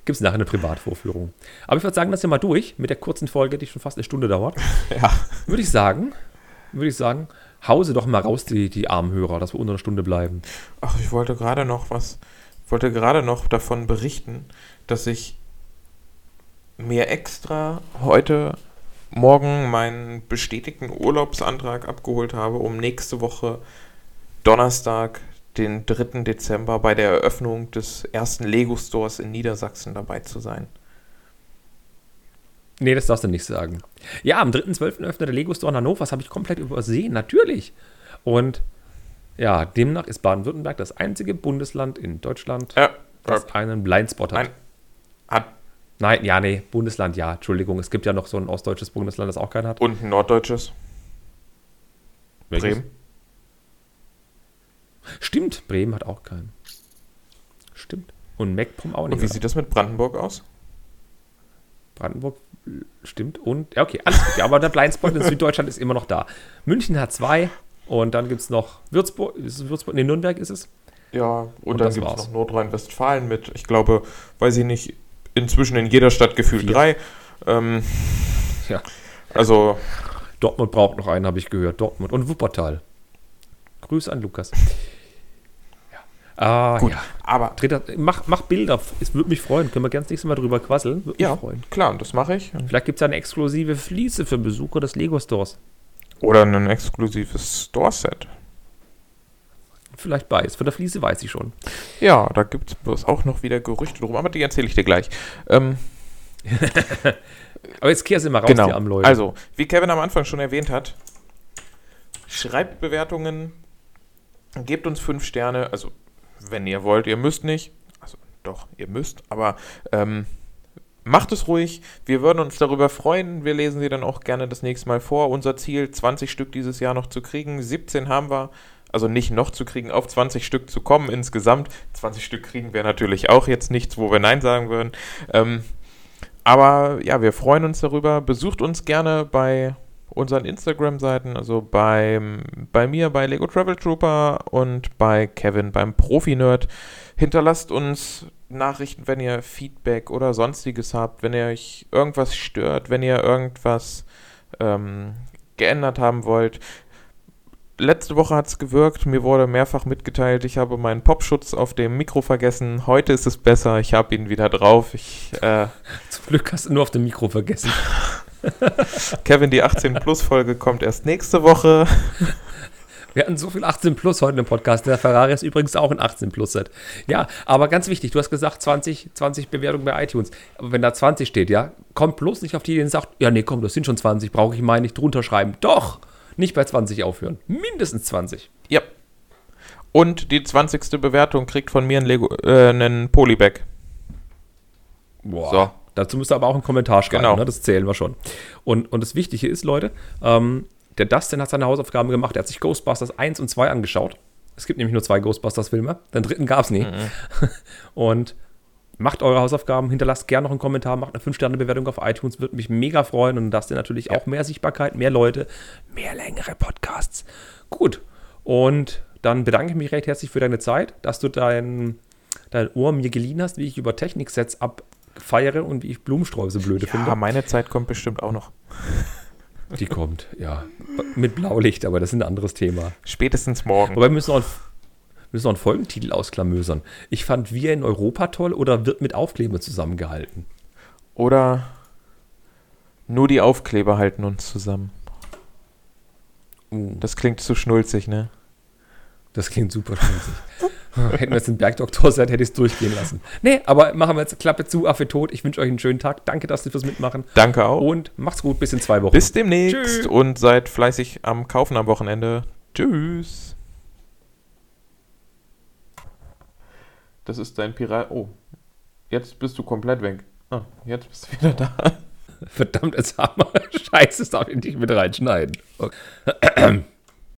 Gibt es nachher eine Privatvorführung. Aber ich würde sagen, das wir mal durch mit der kurzen Folge, die schon fast eine Stunde dauert. (laughs) Ja. Würde ich sagen, würde ich sagen, hause doch mal raus die, die armen Hörer, dass wir unter einer Stunde bleiben. Ach, ich wollte gerade noch was, ich wollte gerade noch davon berichten, dass ich mir extra heute Morgen meinen bestätigten Urlaubsantrag abgeholt habe, um nächste Woche Donnerstag, den 3. Dezember, bei der Eröffnung des ersten Lego Stores in Niedersachsen dabei zu sein. Nee, das darfst du nicht sagen. Ja, am 3.12. öffnet der Lego Store in Hannover. Das habe ich komplett übersehen, natürlich. Und ja, demnach ist Baden-Württemberg das einzige Bundesland in Deutschland, Ja, das einen Blindspot hat. Nein. Hat Nein, ja, nee, Bundesland, ja, Entschuldigung. Es gibt ja noch so ein ostdeutsches Bundesland, das auch keinen hat. und ein norddeutsches. Welches? Bremen. Stimmt, Bremen hat auch keinen. Stimmt. Und MacPom auch nicht. Und wie oder? sieht das mit Brandenburg aus? Brandenburg äh, stimmt. Und, ja, okay, alles gut. Ja, aber der Blindspot in (laughs) Süddeutschland ist immer noch da. München hat zwei. Und dann gibt es noch Würzburg. Ist es Würzburg? Nee, Nürnberg ist es. Ja, und, Und dann gibt es noch Nordrhein-Westfalen mit, ich glaube, weiß ich nicht, inzwischen in jeder Stadt gefühlt Vier. drei. Ähm, Ja. also, Dortmund braucht noch einen, habe ich gehört. Dortmund und Wuppertal. Grüße an Lukas. Ja. Ah, gut. ja. Aber, Dritter, mach, mach Bilder. Es würde mich freuen. Können wir ganz nächstes Mal drüber quasseln. Würde ja, mich freuen. klar, und das mache ich. Vielleicht gibt es eine exklusive Fliese für Besucher des Lego Stores. Oder ein exklusives Store-Set. Vielleicht beides. Von der Fliese weiß ich schon. Ja, da gibt es auch noch wieder Gerüchte drum, aber die erzähle ich dir gleich. Ähm, (laughs) Aber jetzt kehr sie mal raus, genau. die armen Leute. Also, wie Kevin am Anfang schon erwähnt hat, schreibt Bewertungen, gebt uns fünf Sterne, also wenn ihr wollt, ihr müsst nicht, also doch, ihr müsst, aber ähm, macht es ruhig, wir würden uns darüber freuen, wir lesen sie dann auch gerne das nächste Mal vor. Unser Ziel, 20 Stück dieses Jahr noch zu kriegen, 17 haben wir, also nicht noch zu kriegen, auf 20 Stück zu kommen insgesamt. 20 Stück kriegen wir natürlich auch jetzt nichts, wo wir Nein sagen würden. Ähm, aber ja, wir freuen uns darüber. Besucht uns gerne bei unseren Instagram-Seiten, also beim, bei mir bei Lego Travel Trooper und bei Kevin beim Profi-Nerd. Hinterlasst uns Nachrichten, wenn ihr Feedback oder sonstiges habt, wenn ihr euch irgendwas stört, wenn ihr irgendwas ähm, geändert haben wollt. Letzte Woche hat es gewirkt, mir wurde mehrfach mitgeteilt, ich habe meinen Popschutz auf dem Mikro vergessen. Heute ist es besser, ich habe ihn wieder drauf. Ich äh, (laughs) Zum Glück hast du nur auf dem Mikro vergessen. (laughs) (laughs) Kevin, die 18 Plus Folge kommt erst nächste Woche. (laughs) Wir hatten so viel 18 Plus heute im Podcast. Der Ferrari ist übrigens auch ein 18 Plus Set. Ja, aber ganz wichtig, du hast gesagt 20, 20 Bewertungen bei iTunes. Aber wenn da 20 steht, ja, kommt bloß nicht auf die Idee und sagt, ja, nee, komm, das sind schon 20, brauche ich mal nicht drunter schreiben. Doch, nicht bei 20 aufhören. Mindestens 20. Ja. Und die 20. Bewertung kriegt von mir ein, Lego, äh, einen Polybag. Boah. So. Dazu müsst ihr aber auch einen Kommentar schreiben, Genau. ne? das zählen wir schon. Und, und das Wichtige ist, Leute, ähm, der Dustin hat seine Hausaufgaben gemacht. Er hat sich Ghostbusters 1 und 2 angeschaut. Es gibt nämlich nur zwei Ghostbusters-Filme. Den dritten gab es nie. (laughs) Und macht eure Hausaufgaben, hinterlasst gerne noch einen Kommentar, macht eine 5-Sterne-Bewertung auf iTunes, würde mich mega freuen. Und Dustin natürlich auch mehr Sichtbarkeit, mehr Leute, mehr längere Podcasts. Gut. Und dann bedanke ich mich recht herzlich für deine Zeit, dass du dein, dein Ohr mir geliehen hast, wie ich über Techniksets abfeiere und wie ich Blumensträuße blöde Ja, finde. meine Zeit kommt bestimmt auch noch. Die kommt, ja. Mit Blaulicht, aber das ist ein anderes Thema. Spätestens morgen. Wobei wir müssen noch, einen, müssen noch einen Folgentitel ausklamösern. Ich fand Wir in Europa toll oder wird mit Aufkleber zusammengehalten? Oder nur die Aufkleber halten uns zusammen. Uh, Das klingt zu schnulzig, ne? das klingt super schmutzig. (laughs) Hätten wir jetzt einen Bergdoktor-Set, hätte ich es durchgehen lassen. Nee, aber machen wir jetzt Klappe zu, Affe tot. Ich wünsche euch einen schönen Tag. Danke, dass ihr fürs Mitmachen. Danke auch. Und macht's gut, bis in zwei Wochen. Bis demnächst Tschüss. und seid fleißig am Kaufen am Wochenende. Tschüss. Das ist dein Pirat. Oh, jetzt bist du komplett weg. Ah, jetzt bist du wieder da. (laughs) Verdammt, jetzt haben wir. (laughs) Scheiße, das darf ich nicht mit reinschneiden. Okay. (clears throat)